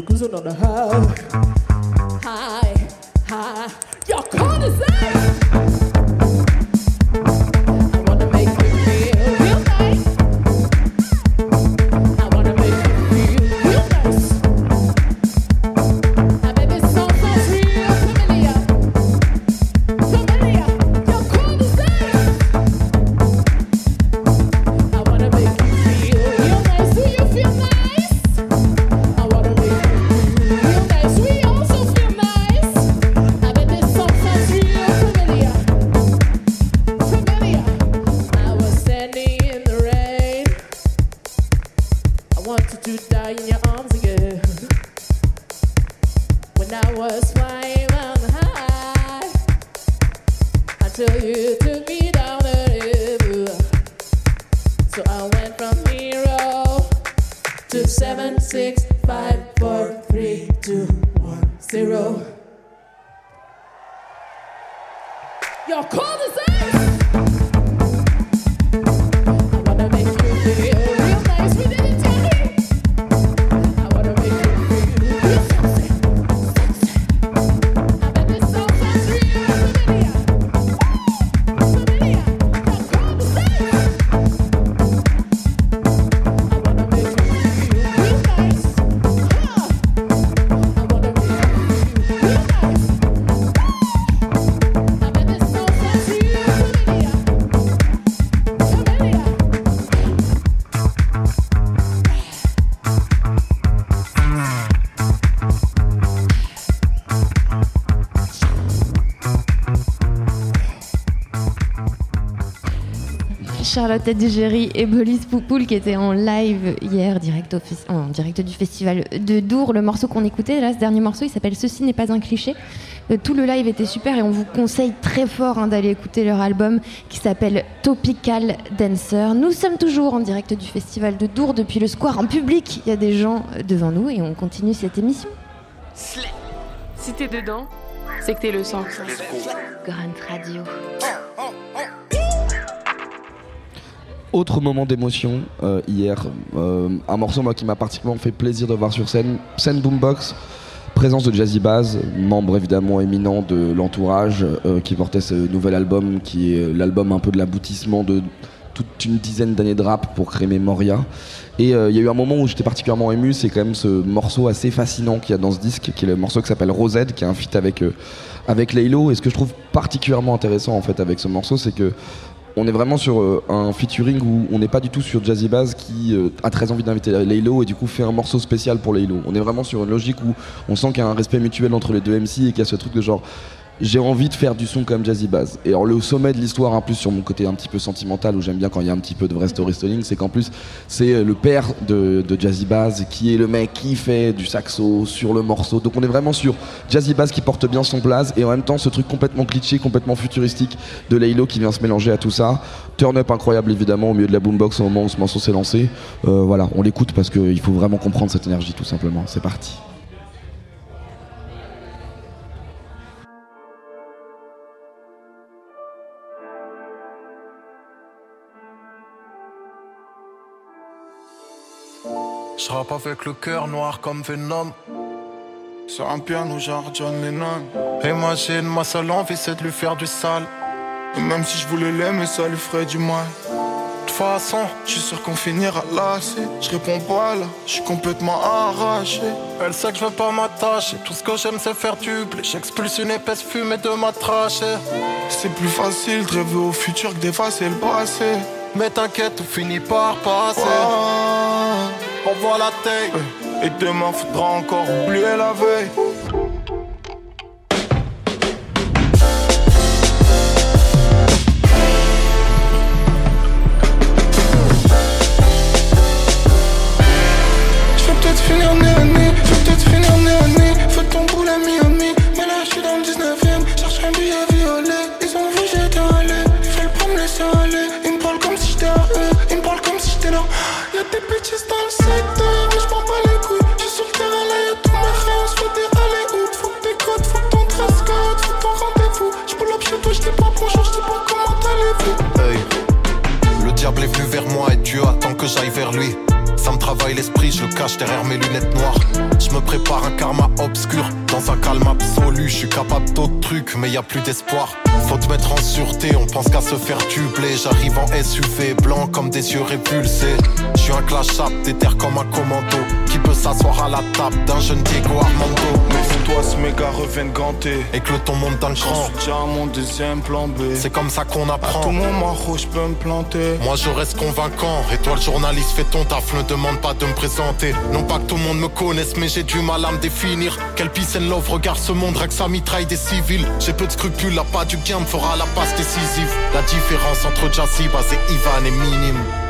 Speaker 13: because I don't know how. Hi, hi, your corner's out.
Speaker 3: Charlotte Adigéry et Bolis Poupoul qui étaient en live hier, direct, au en direct du festival de Dour. Le morceau qu'on écoutait, là, ce dernier morceau, il s'appelle Ceci n'est pas un cliché. Euh, Tout le live était super et on vous conseille très fort hein, d'aller écouter leur album qui s'appelle Topical Dancer. Nous sommes toujours en direct du festival de Dour depuis le square en public. Il y a des gens devant nous et on continue cette émission.
Speaker 2: Si t'es dedans, c'est que t'es le sang.
Speaker 9: Grunt Radio.
Speaker 4: Autre moment d'émotion euh, hier, euh, un morceau qui m'a particulièrement fait plaisir de voir sur scène, scène boombox, présence de Jazzy Baz, membre évidemment éminent de l'entourage euh, qui portait ce nouvel album qui est l'album un peu de l'aboutissement de toute une dizaine d'années de rap pour créer Memoria. Et il y a eu un moment où j'étais particulièrement ému, c'est quand même ce morceau assez fascinant qu'il y a dans ce disque, qui est le morceau qui s'appelle Rosette, qui est un feat avec, euh, avec Laylo. Et ce que je trouve particulièrement intéressant en fait avec ce morceau, c'est que on est vraiment sur euh, un featuring où on n'est pas du tout sur Jazzy Bass qui euh, a très envie d'inviter Laylo et du coup fait un morceau spécial pour Laylo. On est vraiment sur une logique où on sent qu'il y a un respect mutuel entre les deux MC et qu'il y a ce truc de genre j'ai envie de faire du son comme Jazzy Bass. Et alors le sommet de l'histoire, en plus sur mon côté un petit peu sentimental, où j'aime bien quand il y a un petit peu de vrai storytelling, c'est qu'en plus c'est euh, le père de, de Jazzy Bass qui est le mec qui fait du saxo sur le morceau. Donc on est vraiment sur Jazzy Bass qui porte bien son place et en même temps ce truc complètement cliché, complètement futuristique de Laylo qui vient se mélanger à tout ça. Turn up incroyable évidemment au milieu de la boombox au moment où ce morceau s'est lancé. Euh, voilà, on l'écoute parce qu'il faut vraiment comprendre cette énergie tout simplement. C'est parti.
Speaker 16: Je rappe avec le cœur noir comme Venom. Sur un piano genre John Lennon. Une ma seule envie c'est de lui faire du sale. Et même si je voulais l'aimer, ça lui ferait du mal. De toute façon, je suis sûr qu'on finira lassé. Je réponds pas là, je suis complètement arraché. Elle sait que je veux pas m'attacher. Tout ce que j'aime c'est faire du blé. J'expulse une épaisse fumée de ma trachée. C'est plus facile de rêver au futur que d'effacer le passé. Mais t'inquiète, tout finit par passer. Voit la tête. Et demain faudra encore oublier la veille. Je vais peut-être finir nez, je vais peut-être finir nez. Fais ton boule à diable est venu vers moi et Dieu attend que j'aille vers lui. Ça me travaille l'esprit, je le cache derrière mes lunettes noires. Je me prépare un karma obscur, dans un calme absolu. Je suis capable d'autres trucs, mais y a plus d'espoir. Faut te mettre en sûreté, on pense qu'à se faire tubler. J'arrive en SUV, blanc comme des yeux répulsés. Je suis un clash up, déter comme un commando. Qui peut s'asseoir à la table d'un jeune Diego Armando? Méfie-toi, ce méga revienne ganté. Et que le ton monte dans le à mon deuxième plan B. C'est comme ça qu'on apprend. À tout moment, je peux me planter. Moi, je reste convaincant. Et toi, le journaliste, fais ton taf. Ne demande pas de me présenter. Non pas que tout le monde me connaisse, mais j'ai du mal à me définir. Quel peace and love regarde ce monde, que ça mitraille des civils. J'ai peu de scrupules, la pas du gain me fera la passe décisive. La différence entre Bass et Ivan est minime.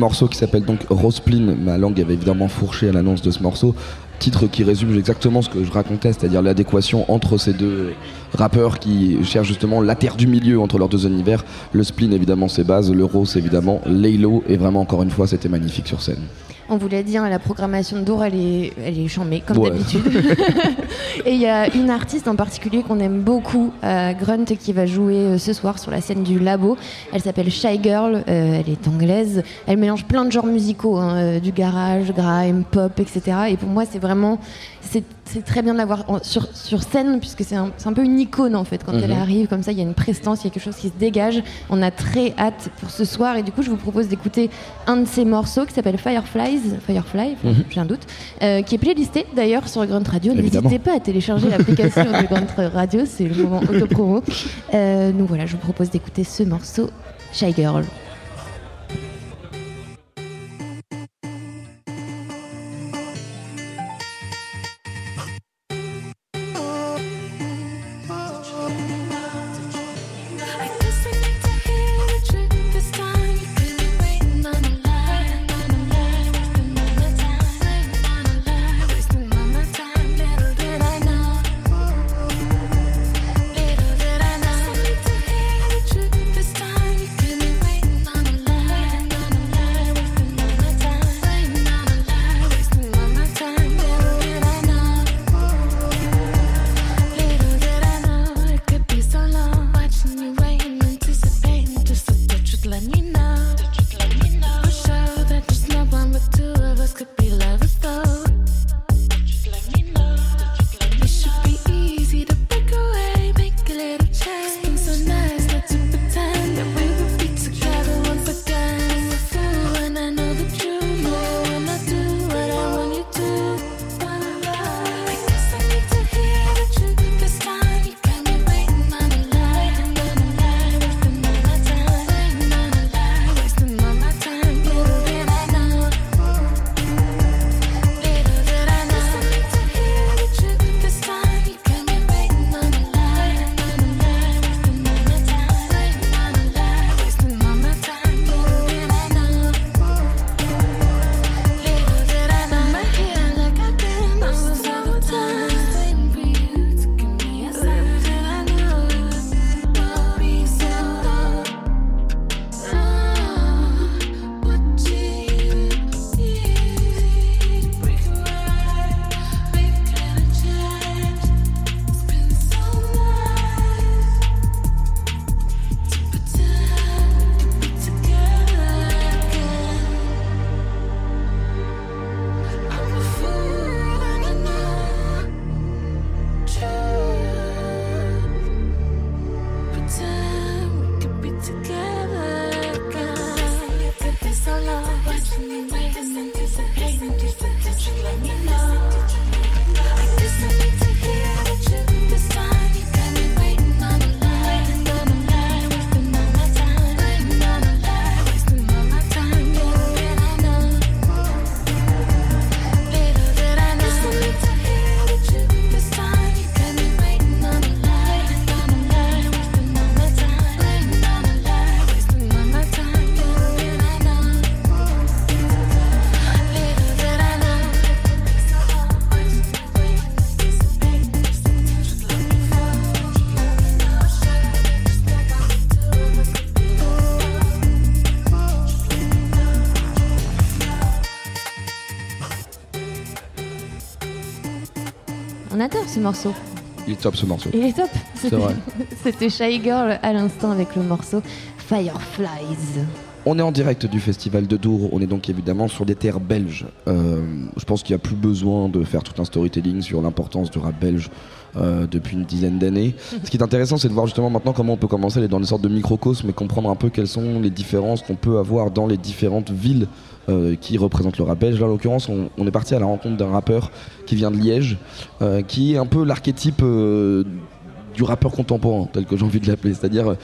Speaker 4: Morceau qui s'appelle donc Rospline, ma langue avait évidemment fourché à l'annonce de ce morceau. Titre qui résume exactement ce que je racontais, c'est-à-dire l'adéquation entre ces deux rappeurs qui cherchent justement la terre du milieu entre leurs deux univers. Le spleen évidemment c'est base, le rose évidemment, Laylo et vraiment encore une fois c'était magnifique sur scène.
Speaker 17: On vous l'a dit, hein, la programmation de Dour, elle est, elle est chambée, comme
Speaker 4: Ouais.
Speaker 17: d'habitude. et il y a une artiste en particulier qu'on aime beaucoup, euh, Grunt, qui va jouer euh, ce soir sur la scène du Labo. Elle s'appelle Shy Girl, euh, elle est anglaise. Elle mélange plein de genres musicaux, hein, du garage, grime, pop, etc. Et pour moi, c'est vraiment. C'est c'est très bien de l'avoir sur, sur scène, puisque c'est un, peu une icône en fait. Quand
Speaker 3: Mhm.
Speaker 17: elle arrive, comme ça, il y a une prestance, il y a quelque chose qui se dégage. On a très hâte pour ce soir. Et du coup, je vous propose d'écouter un de ses morceaux qui s'appelle Fireflies, Firefly,
Speaker 4: Mhm.
Speaker 17: j'ai un doute, euh, qui est playlisté d'ailleurs sur Grunt Radio. N'hésitez pas à télécharger l'application de Grunt Radio, c'est le moment autopromo. Euh, donc voilà, je vous propose d'écouter ce morceau, Shy Girl.
Speaker 3: On
Speaker 17: adore ce morceau.
Speaker 4: Il est top ce morceau.
Speaker 17: Il est top.
Speaker 4: C'est vrai.
Speaker 17: C'était Shy Girl à l'instant avec le morceau Fireflies.
Speaker 4: On est en direct du festival de Dour, on est donc évidemment sur des terres belges. Euh, je pense qu'il n'y a plus besoin de faire tout un storytelling sur l'importance du rap belge euh, depuis une dizaine d'années. Ce qui est intéressant, c'est de voir justement maintenant comment on peut commencer à aller dans des sortes de microcosmes et comprendre un peu quelles sont les différences qu'on peut avoir dans les différentes villes euh, qui représentent le rap belge. Là, en l'occurrence, on, on est parti à la rencontre d'un rappeur qui vient de Liège, qui est un peu l'archétype du rappeur contemporain, tel que j'ai envie de l'appeler. C'est-à-dire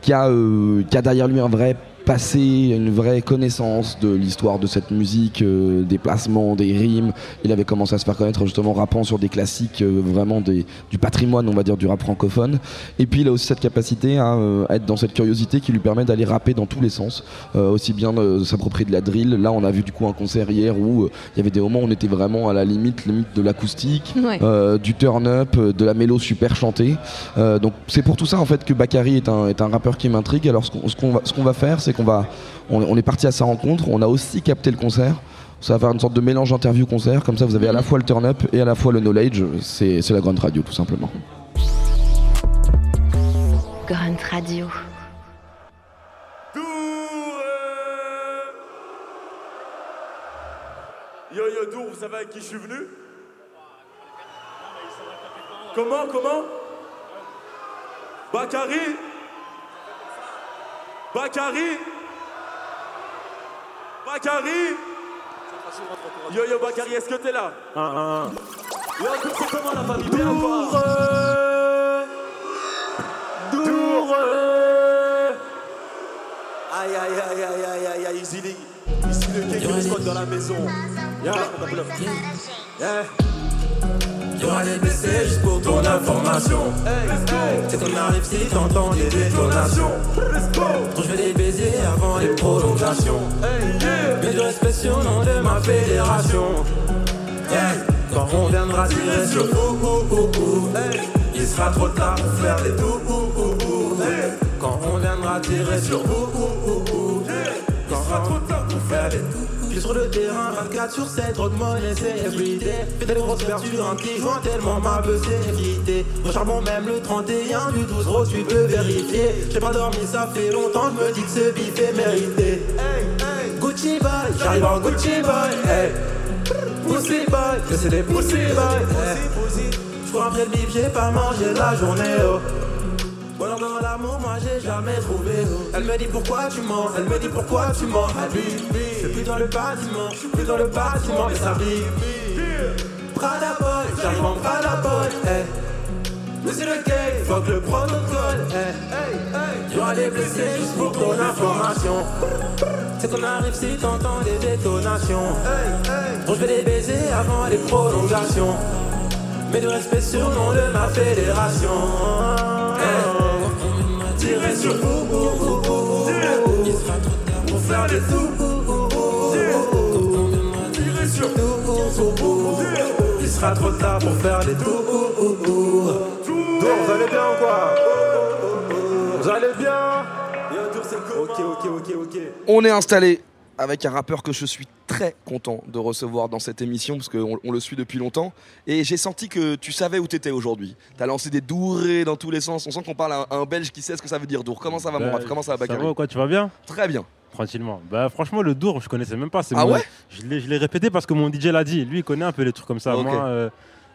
Speaker 4: qui, a, euh, qui a derrière lui un vrai passé, une vraie connaissance de l'histoire de cette musique, euh, des placements, des rimes. Il avait commencé à se faire connaître justement rappant sur des classiques euh, vraiment des, du patrimoine, on va dire, du rap francophone. Et puis il a aussi cette capacité à euh, être dans cette curiosité qui lui permet d'aller rapper dans tous les sens, aussi bien s'approprier de la drill. Là, on a vu du coup un concert hier où il y avait des moments où on était vraiment à la limite, limite de l'acoustique,
Speaker 18: Ouais.
Speaker 4: du turn-up, de la mélo super chantée. Donc c'est pour tout ça en fait que Bakary est un, est un rappeur qui m'intrigue. Alors ce qu'on qu'on va, ce qu'on va faire, c'est qu'on va, on, on est parti à sa rencontre. On a aussi capté le concert. Ça va faire une sorte de mélange interview-concert. Comme ça, vous avez à la fois le turn-up et à la fois le knowledge. C'est la grande radio, tout simplement.
Speaker 3: Grunt Radio.
Speaker 19: Yo yo Dour, vous savez avec qui je suis venu? Comment, comment? Bakary? Bakary. Bakary. Yo yo Bakary, est-ce que t'es là? Un, un, un. Yo, c'est comment la famille Bien quoi Dour Aïe aïe aïe aïe aïe aïe aïe Easy League. Ici le squat dans la maison. Yeah, bloc. Yeah
Speaker 20: Y'aura des blessés juste pour ton information. C'est qu'on arrive si t'entends des détonations. Quand je vais les baiser avant les prolongations. Mais je respect sur nom de ma fédération. Quand on viendra tirer sur vous, il sera trop tard pour faire des tout. Quand on viendra tirer sur vous, il sera trop tard pour faire des tout. Je suis sur le terrain 24 sur 7, trop de monnaie c'est everyday Fais des grosses en qui joint tellement ma beuh c'est charbon même le 31 du 12 rose tu peux vérifier J'ai pas dormi ça fait longtemps, je me dis que ce bif est mérité Gucci boy, j'arrive en Gucci boy hey. Pussy boy, que c'est des pussy boy hey. Je cours après le bif, j'ai pas mangé la journée oh. Bon, dans l'amour, moi j'ai jamais trouvé. Elle me dit pourquoi tu mens, elle me dit pourquoi tu mens? Je suis plus dans le bâtiment, je suis plus dans le bâtiment, mais ça vit. Prada boy, j'arrive en Prada boy. Hey. Monsieur le gay, fuck le protocole. Hey. Y'aura des blessés juste pour ton information. C'est qu'on arrive si t'entends des détonations. Bon, je vais les baiser avant les prolongations. Mais de respect sur le nom de ma fédération. Tirer sur vous, il sera trop tard pour faire les sous. Tirer sur vous, il sera trop tard pour faire les ouh.
Speaker 19: Dour, vous allez bien ou quoi Vous allez bien Ok, ok, ok, ok.
Speaker 4: On est installé avec un rappeur que je suis très content de recevoir dans cette émission parce qu'on on le suit depuis longtemps et j'ai senti que tu savais où t'étais aujourd'hui. T'as lancé des dourés dans tous les sens. On sent qu'on parle à un, à un Belge qui sait ce que ça veut dire dour. Comment ça va mon
Speaker 21: Bah,
Speaker 4: rap Comment ça va
Speaker 21: Ça
Speaker 4: Bakary
Speaker 21: va ou quoi, tu vas bien?
Speaker 4: Très bien.
Speaker 21: Tranquillement. Bah franchement le Dour, je connaissais même pas.
Speaker 4: Ah
Speaker 21: mon-
Speaker 4: ouais?
Speaker 21: Je l'ai répété parce que mon DJ l'a dit. Lui il connaît un peu les trucs comme ça.
Speaker 4: Ok.
Speaker 21: Moi euh,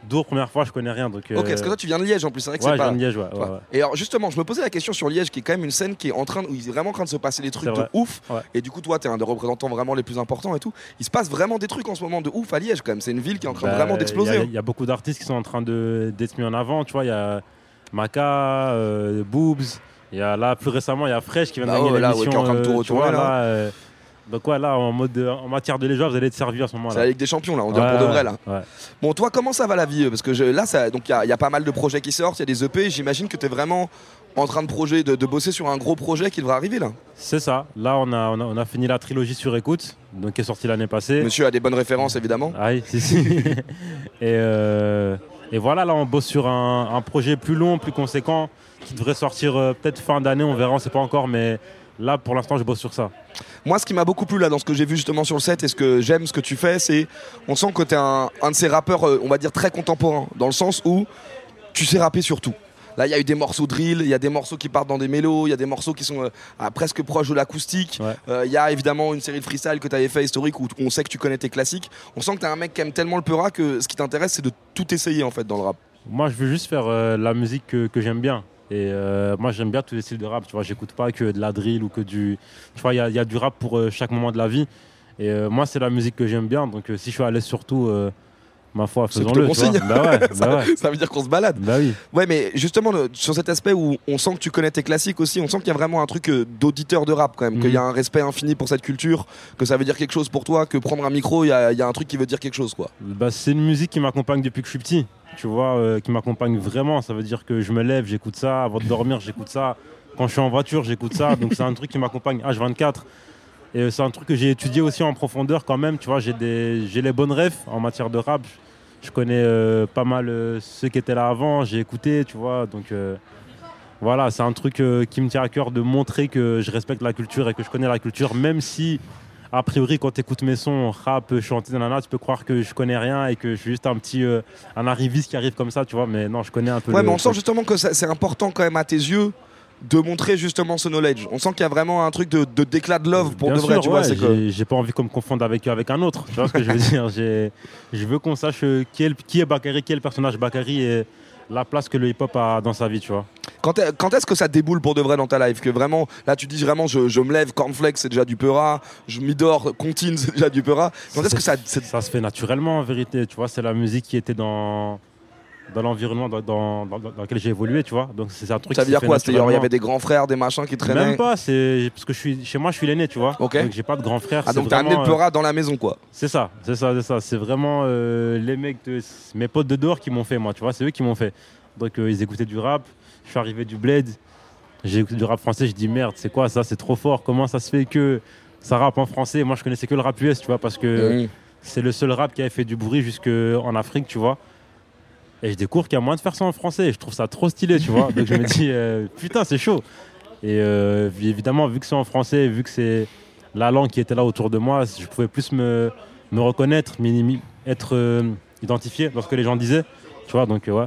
Speaker 21: Dour première fois je connais rien donc.
Speaker 4: Ok,
Speaker 21: euh,
Speaker 4: parce que toi tu viens de Liège en plus, c'est vrai que
Speaker 21: ouais,
Speaker 4: c'est
Speaker 21: je
Speaker 4: pas.
Speaker 21: viens de Liège, ouais, ouais,
Speaker 4: Ouais.
Speaker 21: ouais.
Speaker 4: Et alors justement, je me posais la question sur Liège, qui est quand même une scène qui est en train, où il est vraiment en train de se passer des trucs de ouf.
Speaker 21: Ouais.
Speaker 4: Et du coup, toi, t'es un des représentants vraiment les plus importants et tout. Il se passe vraiment des trucs en ce moment de ouf à Liège quand même. C'est une ville qui est en train
Speaker 21: Bah,
Speaker 4: vraiment d'exploser. hein.
Speaker 21: il y a beaucoup d'artistes qui sont en train de- d'être mis en avant. Tu vois, il y a Maka, euh, Boobs. Il y a là plus récemment il y a Fresh qui vient de
Speaker 4: Bah
Speaker 21: gagner
Speaker 4: ouais, là, ouais,
Speaker 21: l'émission.
Speaker 4: qui est en train de tout
Speaker 21: euh,
Speaker 4: retourner,
Speaker 21: vois,
Speaker 4: là.
Speaker 21: euh, donc ouais, là en mode en matière de légendes, vous allez être servi à ce moment-là.
Speaker 4: C'est la Ligue des Champions là, on dirait
Speaker 21: Ouais,
Speaker 4: pour de vrai là.
Speaker 21: ouais.
Speaker 4: Bon, toi, comment ça va la vie Parce que je- là, ça- donc il y, a- il y a pas mal de projets qui sortent, il y a des EP. J'imagine que tu es vraiment en train de, projet, de, de bosser sur un gros projet qui devrait arriver là.
Speaker 21: C'est ça. Là, on a, on, a, on a fini la trilogie sur écoute, donc qui est sortie l'année passée.
Speaker 4: Monsieur a des bonnes références évidemment.
Speaker 21: Ah oui, si, si. et, euh, et voilà, là, on bosse sur un, un projet plus long, plus conséquent, qui devrait sortir euh, peut-être fin d'année, on verra, on sait pas encore, mais là, pour l'instant, je bosse sur ça.
Speaker 4: Moi, ce qui m'a beaucoup plu là dans ce que j'ai vu justement sur le set et ce que j'aime, ce que tu fais, c'est on sent que tu es un, un de ces rappeurs, euh, on va dire très contemporains, dans le sens où tu sais rapper sur tout. Là, il y a eu des morceaux drill, il y a des morceaux qui partent dans des mélos, il y a des morceaux qui sont euh, presque proches de l'acoustique. Euh, Il y a évidemment une série de freestyle que tu avais fait historique où on sait que tu connais tes classiques. On sent que tu es un mec qui aime tellement le peura que ce qui t'intéresse, c'est de tout essayer en fait dans le rap.
Speaker 21: Moi, je veux juste faire euh, la musique que, que j'aime bien. Et euh, moi, j'aime bien tous les styles de rap. Tu vois, j'écoute pas que de la drill ou que du. Tu vois, il y y a du rap pour euh, chaque moment de la vie. Et euh, moi, c'est la musique que j'aime bien. Donc, si je suis à l'aise sur tout, euh, ma foi, faisons-le. Bah ouais,
Speaker 4: ça,
Speaker 21: bah ouais.
Speaker 4: ça veut dire qu'on se balade.
Speaker 21: Bah oui.
Speaker 4: Ouais, mais justement, le- sur cet aspect où on sent que tu connais tes classiques aussi, on sent qu'il y a vraiment un truc d'auditeur de rap quand même, qu'il y a
Speaker 21: Mhm.
Speaker 4: un respect infini pour cette culture, que ça veut dire quelque chose pour toi, que prendre un micro, il y y a un truc qui veut dire quelque chose, quoi.
Speaker 21: Bah, c'est une musique qui m'accompagne depuis que je suis petit, tu vois, euh, qui m'accompagne vraiment. Ça veut dire que je me lève, j'écoute ça, avant de dormir, j'écoute ça. Quand je suis en voiture, j'écoute ça. Donc c'est un truc qui m'accompagne H24. Et euh, c'est un truc que j'ai étudié aussi en profondeur quand même. Tu vois, j'ai les bonnes refs en matière de rap. Je connais euh, pas mal ceux qui étaient là avant. J'ai écouté, tu vois. Donc voilà, c'est un truc qui me tient à cœur de montrer que je respecte la culture et que je connais la culture, même si a priori, quand tu écoutes mes sons, rap, chanter, nanana, tu peux croire que je connais rien et que je suis juste un petit euh, un arriviste qui arrive comme ça, tu vois. Mais non, je connais un peu.
Speaker 4: Ouais,
Speaker 21: le
Speaker 4: mais on sent justement que c'est important quand même à tes yeux de montrer justement ce knowledge. On sent qu'il y a vraiment un truc de, de d'éclat de love pour
Speaker 21: Bien
Speaker 4: de vrai,
Speaker 21: sûr,
Speaker 4: tu vois.
Speaker 21: ouais, j'ai- pas envie qu'on me confonde avec, avec un autre. Tu vois ce que je veux dire Je veux qu'on sache euh, qui est, le- qui est Bakary, qui est le personnage Bakary et la place que le hip-hop a dans sa vie, tu vois.
Speaker 4: Quand, est- quand est-ce que ça déboule pour de vrai dans ta life Que vraiment, là tu dis vraiment, je, je me lève, cornflakes c'est déjà du peura, je m'y dors, comptine c'est déjà du peura. Quand est-ce que ça.
Speaker 21: Ça se fait naturellement en vérité, tu vois. C'est la musique qui était dans, dans l'environnement dans, dans, dans- dans lequel j'ai évolué, tu vois. Donc c'est un truc
Speaker 4: Ça
Speaker 21: qui
Speaker 4: veut dire quoi? Il y avait des grands frères, des machins qui traînaient?
Speaker 21: Même pas, c'est parce que je suis chez moi, je suis l'aîné, tu vois. Donc j'ai pas de grand frère.
Speaker 4: Ah, donc t'as amené le
Speaker 21: euh,
Speaker 4: dans la maison, quoi.
Speaker 21: C'est ça, c'est ça, c'est ça. C'est vraiment euh, les mecs, de, mes potes de dehors qui m'ont fait, moi, tu vois. C'est eux qui m'ont fait. Donc euh, ils écoutaient du rap. Je suis arrivé du bled. J'ai écouté du rap français. Je dis merde, c'est quoi ça? C'est trop fort. Comment ça se fait que ça rappe en français? Moi, je connaissais que le rap US, tu vois, parce que c'est le seul rap qui avait fait du bruit jusqu'en Afrique, tu vois. Et je découvre qu'il y a moyen de faire ça en français. Et je trouve ça trop stylé, tu vois. Donc je me dis, euh, putain, c'est chaud. Et euh, évidemment, vu que c'est en français, vu que c'est la langue qui était là autour de moi, je pouvais plus me, me reconnaître, être euh, identifié dans ce que les gens disaient. Tu vois, donc euh, ouais.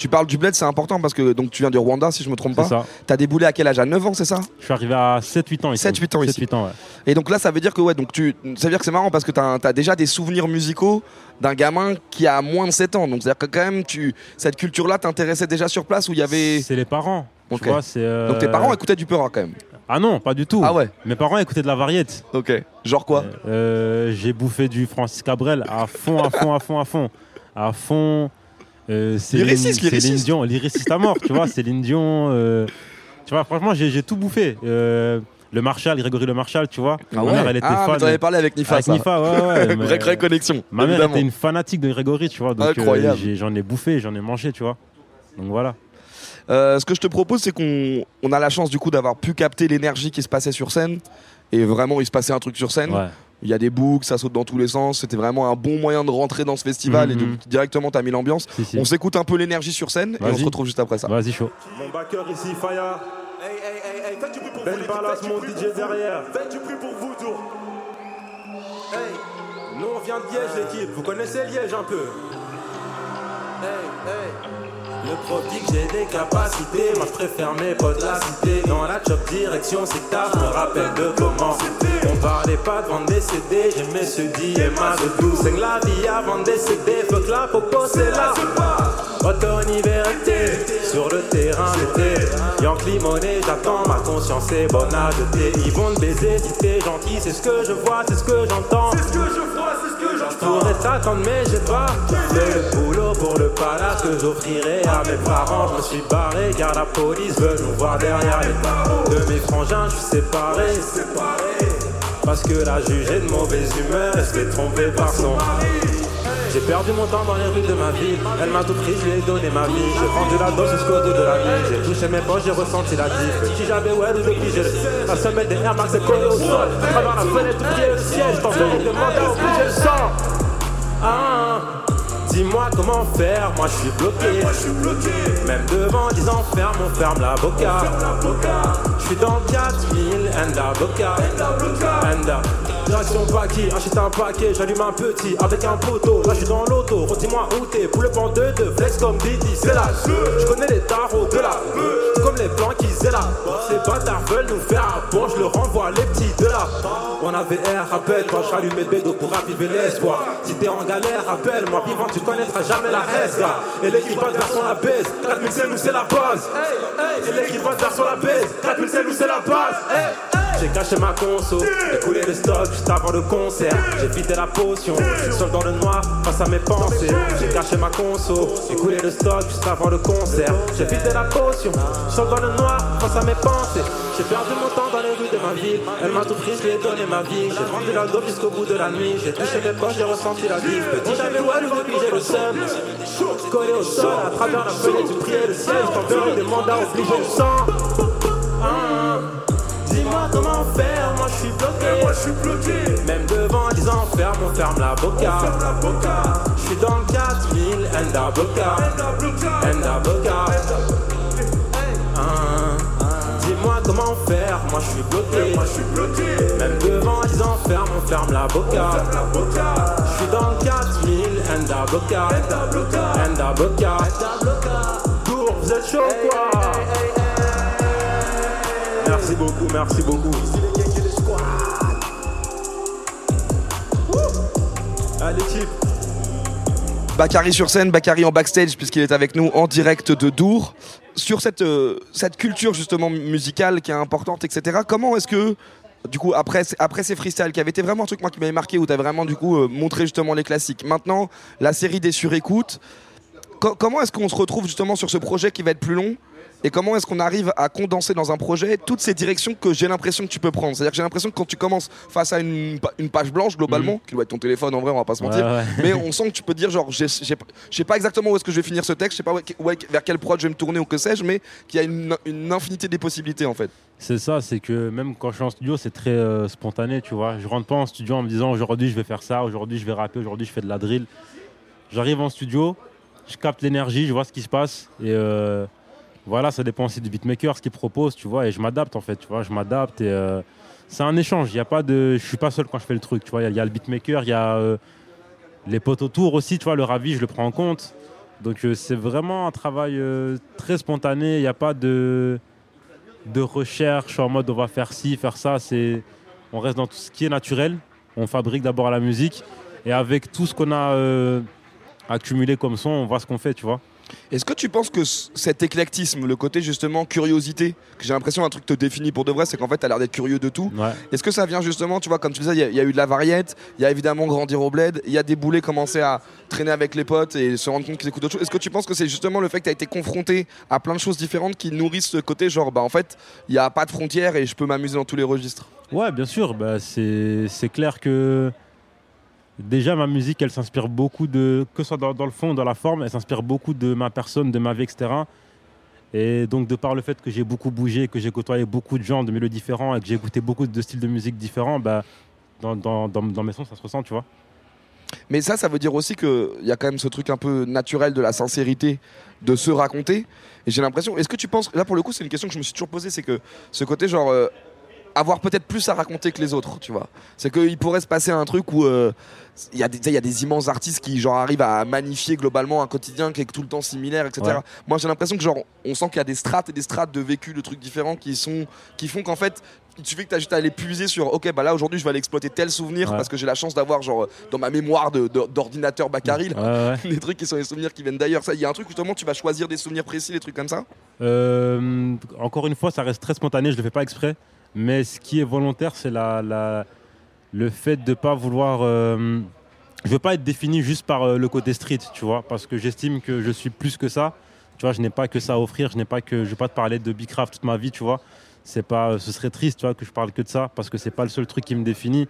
Speaker 4: Tu parles du bled, c'est important parce que donc tu viens du Rwanda, si je me trompe pas.
Speaker 21: C'est ça.
Speaker 4: T'as déboulé à quel âge? À 9 ans, c'est ça?
Speaker 21: Je suis arrivé à 7-8 ans ici.
Speaker 4: 7-8 ans ici.
Speaker 21: 7-8 ans, ouais.
Speaker 4: Et donc là, ça veut dire que ouais, donc tu, ça veut dire que c'est marrant parce que t'as as déjà des souvenirs musicaux d'un gamin qui a moins de 7 ans. Donc c'est-à-dire que quand même, tu, cette culture-là t'intéressait déjà sur place où il y avait.
Speaker 21: C'est les parents. tu vois, euh,
Speaker 4: Donc tes parents écoutaient du Peura quand même?
Speaker 21: Ah non, pas du tout.
Speaker 4: Ah ouais.
Speaker 21: Mes parents écoutaient de la variété.
Speaker 4: Ok. Genre quoi?
Speaker 21: Euh, J'ai bouffé du Francis Cabrel à fond, à fond, à fond, à fond. À fond. Euh, Céline-
Speaker 4: Lyriciste,
Speaker 21: Céline. Dion, lyriciste à mort, tu vois, Céline Dion. euh, tu vois, franchement, j'ai tout bouffé. Euh, le Marshall, Grégory Le Marshall, tu vois.
Speaker 4: Ah
Speaker 21: Ma
Speaker 4: ouais
Speaker 21: mère, elle était
Speaker 4: Ah,
Speaker 21: fan.
Speaker 4: t'en avais parlé avec Nifa,
Speaker 21: Avec
Speaker 4: ça.
Speaker 21: Nifa, ouais, ouais. mais-
Speaker 4: Vraie, vraie connexion,
Speaker 21: Ma mère
Speaker 4: évidemment.
Speaker 21: était une fanatique de Grégory, tu vois. Donc, euh,
Speaker 4: Incroyable.
Speaker 21: j'en ai bouffé, j'en ai mangé, tu vois. Donc voilà.
Speaker 4: Euh, ce que je te propose, c'est qu'on on a la chance du coup d'avoir pu capter l'énergie qui se passait sur scène. Et vraiment, il se passait un truc sur scène.
Speaker 21: Ouais.
Speaker 4: Il y a des boucs, ça saute dans tous les sens. C'était vraiment un bon moyen de rentrer dans ce festival et
Speaker 21: Mhm.
Speaker 4: donc directement t'as mis l'ambiance.
Speaker 21: si.
Speaker 4: On s'écoute un peu l'énergie sur scène et on se retrouve juste après ça.
Speaker 21: Vas-y, chaud.
Speaker 22: Mon backer ici, Faya. Ben Ballas, mon DJ derrière. Faites du bruit pour vous, tour. Hey, nous on vient de Liège, l'équipe. Vous connaissez Liège un peu?
Speaker 20: Hey, hey. Le prof que j'ai des capacités, moi je préfère mes potes la cité. Dans la chop direction secteur, je me rappelle de comment On parlait pas de vendre des CD, j'aimais ce dit et ma de tout. C'est la vie avant de décéder, que la popo c'est là. Automne, hiver, sur le terrain d'été. Yankee monnaie, j'attends, ma conscience est bonne à jeter. Ils vont te baiser si t'es gentil, c'est ce que je vois, c'est ce que j'entends. C'est ce que je vois, c'est ce que pourrais t'attendre, mais j'ai pas fait le boulot pour le palace que j'offrirai à mes parents. Je suis barré car la police veut nous voir derrière les barreaux. De mes frangins, je suis séparé. Parce que la juge est de mauvaise humeur, elle se fait tromper par son j'ai perdu mon temps dans les rues de ma ville. Elle m'a tout pris, je lui ai donné ma vie. J'ai rendu la dose jusqu'au dos de la nuit. J'ai touché mes poches, j'ai ressenti la diff. Si j'avais ouais ou depuis j'ai le La semelle des Air Max est collée au sol. À travers la fenêtre, pied le siège. T'en fais demander au plus, j'ai le sang. Ah, dis-moi comment faire, moi je suis bloqué. Moi je suis bloqué. Même devant, disant ferme, on ferme la boca. Je suis dans le 4000, Enda Boca. Enda. Direction Paki, achète un paquet, j'allume un petit avec un poteau. Là je suis dans l'auto, redis-moi où t'es. Pour le banc de deux, flex comme Didi, c'est la Je connais les tarots de la Tout comme les blancs qui là. Ces bâtards veulent nous faire bon, je leur renvoie les petits de là. On avait air, rappelle quand je rallumais le bédo pour raviver l'espoir. Si t'es en galère, rappelle-moi, vivant, tu connaîtras jamais la reste. Et l'équipage version la baisse, 4000 c'est nous, c'est la base. Et l'équipage version la baisse, 4000 la. J'ai caché ma conso, j'ai coulé le stock juste avant le concert. J'ai vidé la potion, seul dans le noir face à mes pensées. J'ai caché ma conso, j'ai coulé le stock juste avant le concert. J'ai vidé la potion, seul dans le noir face à mes pensées. J'ai perdu mon temps dans les rues de ma ville. Elle m'a tout pris, je lui ai donné ma vie. J'ai vendu la dope jusqu'au bout de la nuit. J'ai touché mes poches, j'ai ressenti la vie. Petit j'avais Walou depuis j'ai le seum. Collé au sol, à travers la fenêtre, tu priais le ciel. Je t'enverrai des mandats obligés du sang. Ah, Dis-moi comment faire, moi je suis bloqué. Moi je suis bloqué. Même devant les enfers, on ferme la boca. Je suis dans le 4000, Enda Boca. Enda Boca. Ah, Dis-moi comment faire, moi je suis bloqué. Moi je suis bloqué. Même devant les enfers, on ferme la boca. Je suis dans le 4000, Enda Boca. Enda Boca. Tour, vous êtes chaud quoi? Merci beaucoup, merci beaucoup. Allez.
Speaker 4: Bakary sur scène, Bakary en backstage puisqu'il est avec nous en direct de Dour. Sur cette, euh, cette culture justement musicale qui est importante, etc. Comment est-ce que, du coup, après, après ces freestyles qui avaient été vraiment un truc moi, qui m'avait marqué, où tu as vraiment du coup euh, montré justement les classiques. Maintenant, la série des surécoutes, co- comment est-ce qu'on se retrouve justement sur ce projet qui va être plus long et comment est-ce qu'on arrive à condenser dans un projet toutes ces directions que j'ai l'impression que tu peux prendre? C'est-à-dire que j'ai l'impression que quand tu commences face à une, pa- une page blanche globalement, qui doit être ton téléphone en vrai, on va pas se mentir,
Speaker 21: Ouais, ouais.
Speaker 4: mais on sent que tu peux dire genre, je sais pas exactement où est-ce que je vais finir ce texte, je sais pas où- vers quel prod je vais me tourner ou que sais-je, mais qu'il y a une, une infinité des possibilités en fait.
Speaker 21: C'est ça, c'est que même quand je suis en studio, c'est très euh, spontané, tu vois. Je rentre pas en studio en me disant aujourd'hui je vais faire ça, aujourd'hui je vais rapper, aujourd'hui je fais de la drill. J'arrive en studio, je capte l'énergie, je vois ce qui se passe et euh, voilà, ça dépend aussi du beatmaker, ce qu'il propose, tu vois, et je m'adapte en fait, tu vois, je m'adapte euh, c'est un échange. Il y a pas de, je suis pas seul quand je fais le truc, tu vois. Il y a- le beatmaker, il y a euh, les potes autour aussi, tu vois, le ravi, je le prends en compte. Donc euh, c'est vraiment un travail très spontané. Il n'y a pas de recherche en mode on va faire ci, faire ça. C'est on reste dans tout ce qui est naturel. On fabrique d'abord la musique et avec tout ce qu'on a accumulé comme son, on voit ce qu'on fait, tu vois.
Speaker 4: Est-ce que tu penses que cet éclectisme, le côté justement curiosité, que j'ai l'impression un truc te définit pour de vrai, c'est qu'en fait tu as l'air d'être curieux de tout. Est-ce que ça vient justement, tu vois, comme tu disais, il y a- il y, a eu de la variette, il y a évidemment grandir au bled, il y a des boulets commencer à traîner avec les potes et se rendre compte qu'ils écoutent d'autres choses. Est-ce que tu penses que c'est justement le fait que tu as été confronté à plein de choses différentes qui nourrissent ce côté genre, bah en fait, il n'y a pas de frontières et je peux m'amuser dans tous les registres?
Speaker 21: Ouais, bien sûr. Bah, c'est clair que déjà ma musique, elle s'inspire beaucoup de, que ce soit dans, le fond, dans la forme, elle s'inspire beaucoup de ma personne, de ma vie, etc. Et donc, de par le fait que j'ai beaucoup bougé, que j'ai côtoyé beaucoup de gens de milieux différents et que j'ai écouté beaucoup de styles de musique différents, bah, dans mes sons, ça se ressent, tu vois.
Speaker 4: Mais ça, ça veut dire aussi qu'il y a quand même ce truc un peu naturel de la sincérité, de se raconter. Et j'ai l'impression, est-ce que tu penses, là pour le coup, c'est une question que je me suis toujours posée, c'est que ce côté genre. euh, avoir peut-être plus à raconter que les autres, tu vois. C'est qu'il pourrait se passer un truc où euh, il y, a des- y a immenses artistes qui genre arrivent à magnifier globalement un quotidien qui est tout le temps similaire, etc.
Speaker 21: Ouais.
Speaker 4: Moi j'ai l'impression que genre on sent qu'il y a des strates et des strates de vécu, de trucs différents qui sont qui font qu'en fait il suffit que tu as juste à aller puiser sur ok bah là aujourd'hui je vais aller exploiter tel souvenir
Speaker 21: Ouais.
Speaker 4: parce que j'ai la chance d'avoir genre dans ma mémoire de- de- d'ordinateur Bacaril
Speaker 21: Ouais,
Speaker 4: des trucs qui sont des souvenirs qui viennent d'ailleurs ça il y a un truc justement tu vas choisir des souvenirs précis des trucs comme ça?
Speaker 21: Euh, encore une fois, ça reste très spontané, je ne le fais pas exprès. Mais ce qui est volontaire, c'est la, le fait de ne pas vouloir. euh, je veux pas être défini juste par euh, le côté street, tu vois, parce que j'estime que je suis plus que ça. Tu vois, je n'ai pas que ça à offrir, je n'ai pas que. Je vais pas te parler de Bicraft toute ma vie, tu vois. Pas, ce serait triste, tu vois, que je parle que de ça, parce que c'est pas le seul truc qui me définit.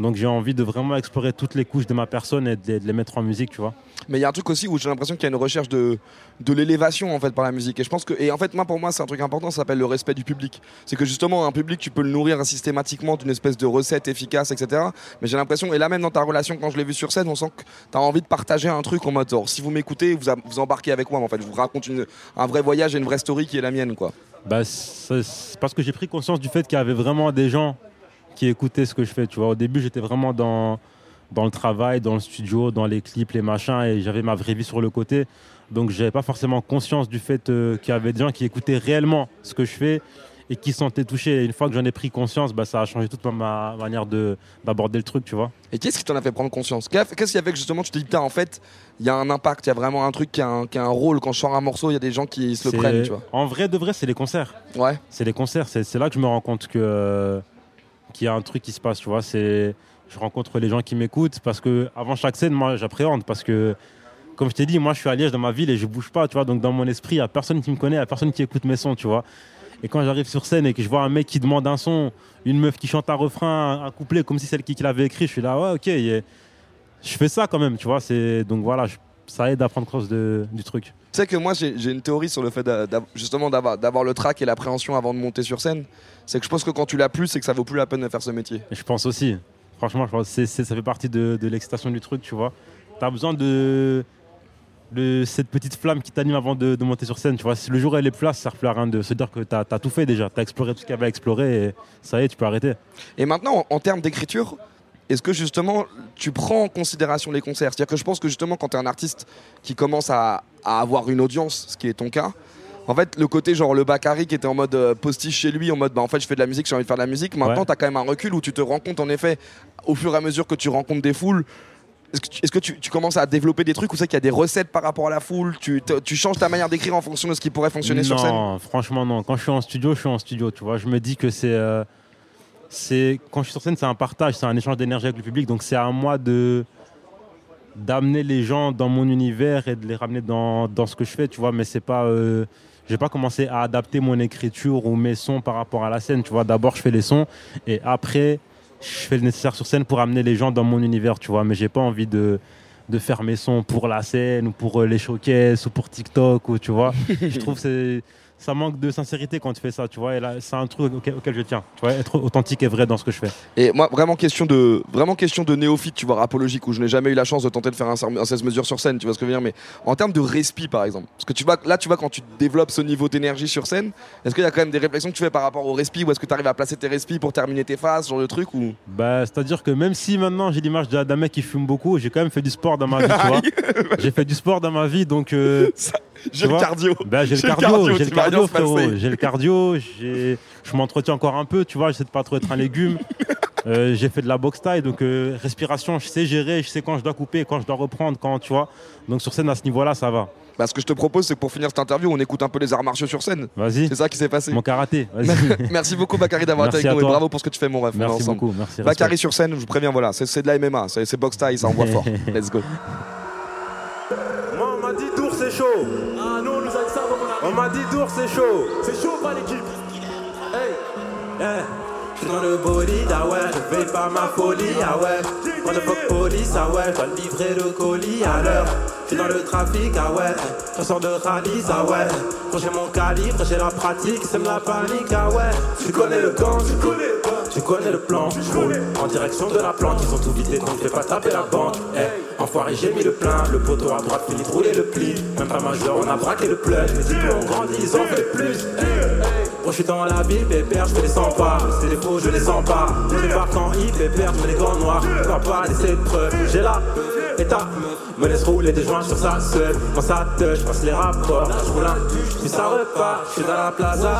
Speaker 21: Donc j'ai envie de vraiment explorer toutes les couches de ma personne et de les, de les mettre en musique, tu vois.
Speaker 4: Mais il y a un truc aussi où j'ai l'impression qu'il y a une recherche de, de l'élévation en fait par la musique. Et je pense que et en fait moi pour moi c'est un truc important, ça s'appelle le respect du public. C'est que justement un public tu peux le nourrir systématiquement d'une espèce de recette efficace, etc. Mais j'ai l'impression et là même dans ta relation quand je l'ai vu sur scène, on sent que tu as envie de partager un truc en mode genre, si vous m'écoutez, vous, a- vous embarquez avec moi. En fait, je vous raconte une- un vrai voyage et une vraie story qui est la mienne quoi.
Speaker 21: Bah, c'est parce que j'ai pris conscience du fait qu'il y avait vraiment des gens qui écoutaient ce que je fais. Tu vois, au début, j'étais vraiment dans, dans le travail, dans le studio, dans les clips, les machins, et j'avais ma vraie vie sur le côté. Donc, j'avais pas forcément conscience du fait euh, qu'il y avait des gens qui écoutaient réellement ce que je fais et qui se sentaient touchés. Et une fois que j'en ai pris conscience, bah, ça a changé toute ma, ma manière de- d'aborder le truc, tu vois.
Speaker 4: Et qu'est-ce qui t'en a fait prendre conscience? Qu'est-ce qui a fait que justement tu te dis putain en fait il y a un impact, il y a vraiment un truc qui a un, qui a un rôle quand je sors un morceau, il y a des gens qui se le prennent, tu vois.
Speaker 21: En vrai, de vrai, c'est les concerts.
Speaker 4: Ouais.
Speaker 21: C'est les concerts. C'est c'est là que je me rends compte que, qu'il y a un truc qui se passe, tu vois. C'est, je rencontre les gens qui m'écoutent parce que avant chaque scène, moi, j'appréhende parce que, comme je t'ai dit, moi, je suis à Liège dans ma ville et je bouge pas, tu vois. Donc dans mon esprit, il y a personne qui me connaît, il y a personne qui écoute mes sons, tu vois. Et quand j'arrive sur scène et que je vois un mec qui demande un son, une meuf qui chante un refrain, un, couplet comme si c'est elle qui, qui l'avait écrit, je suis là, ouais, ok, je fais ça quand même, tu vois. C'est donc voilà, ça aide à prendre cause du truc.
Speaker 4: Tu sais que moi j'ai une théorie sur le fait justement d'avoir le trac et l'appréhension avant de monter sur scène. C'est que je pense que quand tu l'as plus, c'est que ça vaut plus la peine de faire ce métier.
Speaker 21: Je pense aussi. Franchement, je pense que c'est- c'est- ça fait partie de, de l'excitation du truc, tu vois. Tu as besoin de, de cette petite flamme qui t'anime avant de, de monter sur scène, tu vois. Si le jour où elle est plus là, ça sert plus à rien de se dire que tu as, tout fait déjà. Tu as exploré tout ce qu'il y avait à explorer et ça y est, tu peux arrêter.
Speaker 4: Et maintenant, en, en termes d'écriture, est-ce que justement tu prends en considération les concerts? C'est-à-dire que je pense que justement quand tu es un artiste qui commence à, à avoir une audience, ce qui est ton cas, en fait le côté genre le Bakary qui était en mode euh, postiche chez lui, en mode bah, en fait je fais de la musique, j'ai envie de faire de la musique, maintenant
Speaker 21: Ouais.
Speaker 4: tu as quand même un recul où tu te rends compte en effet au fur et à mesure que tu rencontres des foules. Est-ce que, tu, est-ce que tu- tu commences à développer des trucs où c'est qu'il y a des recettes par rapport à la foule? Tu changes ta manière d'écrire en fonction de ce qui pourrait fonctionner sur scène?
Speaker 21: Non, franchement, non. Quand je suis en studio, je suis en studio, tu vois. Je me dis que c'est. euh, c'est quand je suis sur scène, c'est un partage, c'est un échange d'énergie avec le public. Donc c'est à moi de d'amener les gens dans mon univers et de les ramener dans, dans ce que je fais, tu vois. Mais c'est pas. Euh, j'ai pas commencé à adapter mon écriture ou mes sons par rapport à la scène, tu vois. D'abord, je fais les sons et après, je fais le nécessaire sur scène pour amener les gens dans mon univers, tu vois. Mais j'ai pas envie de de faire mes sons pour la scène ou pour euh, les showcases ou pour TikTok ou tu vois. je trouve que c'est ça manque de sincérité quand tu fais ça, tu vois. Et là, c'est un truc auquel, auquel je tiens, tu vois, être authentique et vrai dans ce que je fais.
Speaker 4: Et moi, vraiment question de, vraiment question de néophyte, tu vois, rapologique, où je n'ai jamais eu la chance de tenter de faire un, un 16 mesures sur scène, tu vois ce que je veux dire. Mais en termes de respi, par exemple, parce que tu vois, là, tu vois, quand tu développes ce niveau d'énergie sur scène, est-ce qu'il y a quand même des réflexions que tu fais par rapport au respi, ou est-ce que tu arrives à placer tes respis pour terminer tes phases, ce genre de truc ou...
Speaker 21: Bah, c'est-à-dire que même si maintenant j'ai l'image d'un mec qui fume beaucoup, j'ai quand même fait du sport dans ma vie, tu vois. j'ai fait du sport dans ma vie, donc. euh,
Speaker 4: j'ai le cardio.
Speaker 21: Bah, j'ai le
Speaker 4: J'ai le
Speaker 21: cardio,
Speaker 4: cardio,
Speaker 21: j'ai le
Speaker 4: rien
Speaker 21: cardio, frérot. J'ai le cardio, je m'entretiens encore un peu, tu vois. J'essaie de pas trop être un légume. Euh, j'ai fait de la boxe taille, donc euh, respiration, je sais gérer, je sais quand je dois couper, quand je dois reprendre, quand tu vois. Donc sur scène à ce niveau-là, ça va.
Speaker 4: Bah, ce que je te propose, c'est que pour finir cette interview, on écoute un peu les arts martiaux sur scène.
Speaker 21: Vas-y.
Speaker 4: C'est ça qui s'est passé.
Speaker 21: Mon karaté.
Speaker 4: Merci beaucoup, Bakary, d'avoir été avec nous et bravo pour ce que tu fais, mon ref.
Speaker 21: Merci
Speaker 4: ensemble.
Speaker 21: beaucoup, merci,
Speaker 4: Bakary sur scène, je vous préviens, voilà, c'est de la MMA, c'est boxe taille, ça envoie fort. Let's go.
Speaker 20: Moi, on m'a dit Dour, c'est chaud. On m'a dit Dour, c'est chaud. C'est chaud, pas l'équipe. Hey, hey. Dans le bolide, ah ouais, je vais pas ma folie, ah ouais. Motherfuck police, ah ouais, je dois livrer le colis à l'heure. J'suis dans le trafic, ah ouais, je sors de rallye, ah ouais. Quand j'ai mon calibre, j'ai la pratique, sème la panique, ah ouais. Tu connais le camp, tu connais tu connais le plan. J'roule en direction de la planque, ils ont tout vidé, donc fais pas taper la banque. Eh, enfoiré, j'ai mis le plein, le poteau à droite finit de rouler le pli. Même pas majeur, on a braqué le plug. Les diplômes grandis, ils en fait plus. Je suis dans la ville, pépère, je fais les 100 pas. C'est des faux, je les sens pas. Je débarque en hip, pépère, je mets les gants noirs. Pas pas d'essai de. J'ai la ta me laisse rouler des joints sur sa seule. Quand ça touche, je passe les rapports. Je roule un, puis ça repart. Je suis dans la plaza.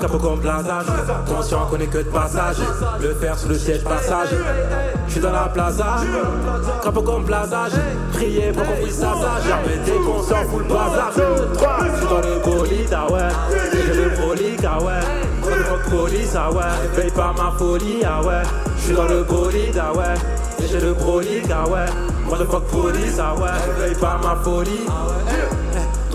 Speaker 20: Capot comme plaza. Conscient qu'on est que de passage. Le fer sur le siège passage. Je suis dans la plaza. Capot comme plaza. Priez pour qu'on puisse. Jamais s'en fout le bazar. Je suis dans le bolide, ah ouais. J'ai le bolide, ah ouais. Motherfuck police, ah ouais. Réveille pas ma folie, ah ouais. Je suis dans le bolide, ah ouais. J'ai le bolide, ah ouais. Motherfuck police, ah ouais. Réveille pas ma folie.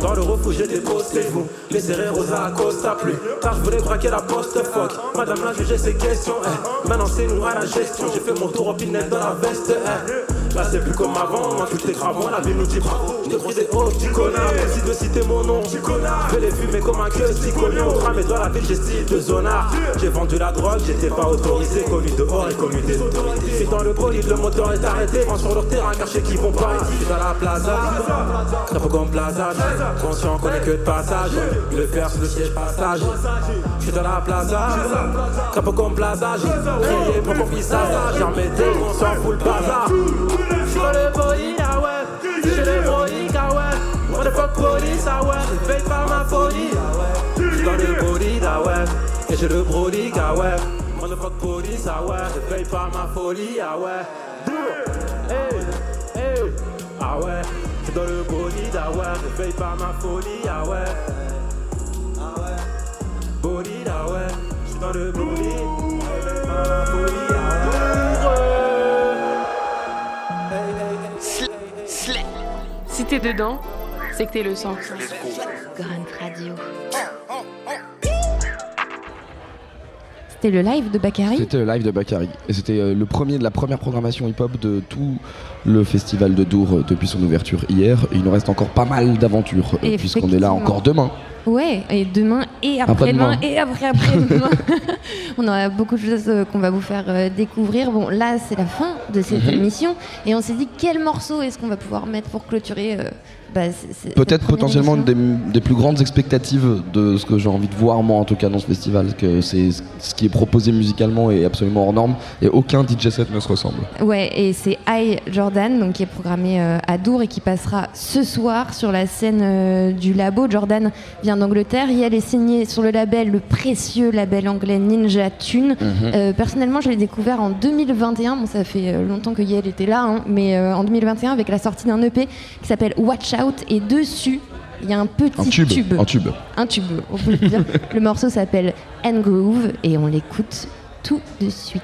Speaker 20: Dans le refuge, j'ai déposé vous. Les serrés Rosa Acosta plus. Car je voulais braquer la poste fuck. Madame l'a jugé ses questions. eh. Maintenant c'est nous à la gestion. J'ai fait mon tour au pinel dans la veste. eh. Là c'est plus comme avant. Moi tout est gravant. La vie nous dit bravo. Je te crois des hauts, tu connard. Merci de citer mon nom. Tu connard. Je vais les fumer comme un queue. Si cognon. Tramé dans la ville, j'ai style de zonard. J'ai vendu la drogue. J'étais pas autorisé. Connu dehors et connu des autorités. Je suis dans le bolide. Le moteur est arrêté. Vent sur leur terrain. Car je sais qu'ils vont pas ici. Je suis dans la plaza. Trapo comme plaza. Conscient qu'on est que de passage. Le fer sur le siège passage. Je suis dans la plaza. Trapo comme plaza. Crier pour qu'on puisse ça. Jamais qu'on s'en fout le bazar. Je le bolide, ah ouais. J'ai le brolique, ah ouais. Motherfuck police, ah ouais. Réveille pas ma folie, ah ouais. Je suis dans le bolide, ah ouais. Et j'ai le brolique, ah ouais. Motherfuck police, ah ouais. Réveille pas ma folie, ah ouais. Hey, hey, ah ouais. Je suis dans le bolide, ah ouais. Réveille pas ma folie, ah ouais. Ah ouais. Bolide, ah ouais. Je suis dans le bolide.
Speaker 2: Si t'es dedans, c'est que t'es le sang.
Speaker 3: Grunt Radio. C'était le live de Bakary
Speaker 4: C'était le live de Bakary. Et c'était euh, le premier de la première programmation hip-hop de tout le festival de Dour euh, depuis son ouverture hier. Et il nous reste encore pas mal d'aventures, euh, puisqu'on est là encore demain.
Speaker 3: Ouais, et demain et après-demain
Speaker 4: Après-demain.
Speaker 3: et après-après-demain. on aura beaucoup de choses qu'on va vous faire découvrir. Bon, là, c'est la fin de cette
Speaker 4: Mhm.
Speaker 3: émission et on s'est dit quel morceau est-ce qu'on va pouvoir mettre pour clôturer euh, bah,
Speaker 4: Peut-être potentiellement une des, des plus grandes expectatives de ce que j'ai envie de voir moi en tout cas dans ce festival, que c'est ce qui est proposé musicalement est absolument hors norme et aucun DJ set ne se ressemble.
Speaker 3: Ouais, et c'est I Jordan, donc qui est programmé euh, à Dour et qui passera ce soir sur la scène euh, du labo. Jordan vient d'Angleterre. Yael est signé sur le label, le précieux label anglais Ninja Tune.
Speaker 4: Mhm.
Speaker 3: Euh, personnellement, je l'ai découvert en 2021. Bon, ça fait longtemps que Yael était là, hein, mais en 2021 avec la sortie d'un EP qui s'appelle Watch Out et dessus. Il y a un petit
Speaker 4: Un tube, un tube.
Speaker 3: Un tube, on peut le dire. le morceau s'appelle And Groove et on l'écoute tout de suite.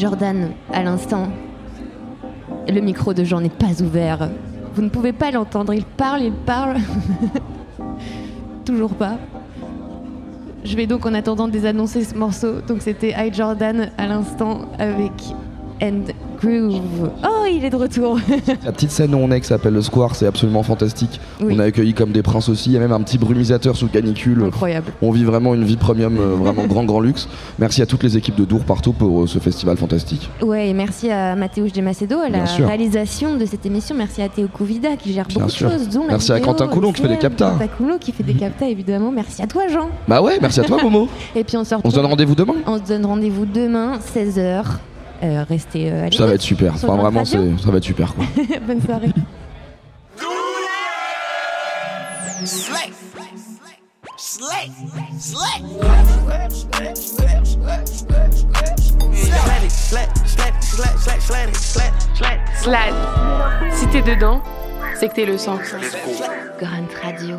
Speaker 3: Jordan à l'instant. Le micro de Jean n'est pas ouvert. Vous ne pouvez pas l'entendre. Il parle, il parle. Toujours pas. Je vais donc en attendant désannoncer ce morceau. Donc c'était Hi Jordan à l'instant avec End Groove. Oh, il est de retour.
Speaker 4: La petite scène où on est qui s'appelle le Square, c'est absolument fantastique.
Speaker 3: Oui.
Speaker 4: On a accueilli comme des princes aussi. Il y a même un petit brumisateur sous canicule.
Speaker 3: Incroyable.
Speaker 4: On vit vraiment une vie premium, euh, vraiment grand grand luxe. Merci à toutes les équipes de Dour partout pour euh, ce festival fantastique.
Speaker 3: Ouais, et merci à Mathéouche de Macedo à la réalisation de cette émission. Merci à Théo Kouvida qui gère
Speaker 4: Bien
Speaker 3: beaucoup
Speaker 4: sûr.
Speaker 3: de choses. dont la
Speaker 4: Merci à Quentin Coulon qui fait des captas.
Speaker 3: Quentin Coulon qui fait des captas, évidemment. Merci à toi, Jean.
Speaker 4: Bah ouais, merci à toi Momo.
Speaker 3: Et puis on se
Speaker 4: On se donne rendez-vous demain
Speaker 3: On se donne rendez-vous demain, 16h. Euh, restez euh, à
Speaker 4: Ça va être super. Enfin vraiment, ça va être super quoi.
Speaker 3: Bonne soirée.
Speaker 2: C'est que t'es le sang.
Speaker 9: Grunt Radio.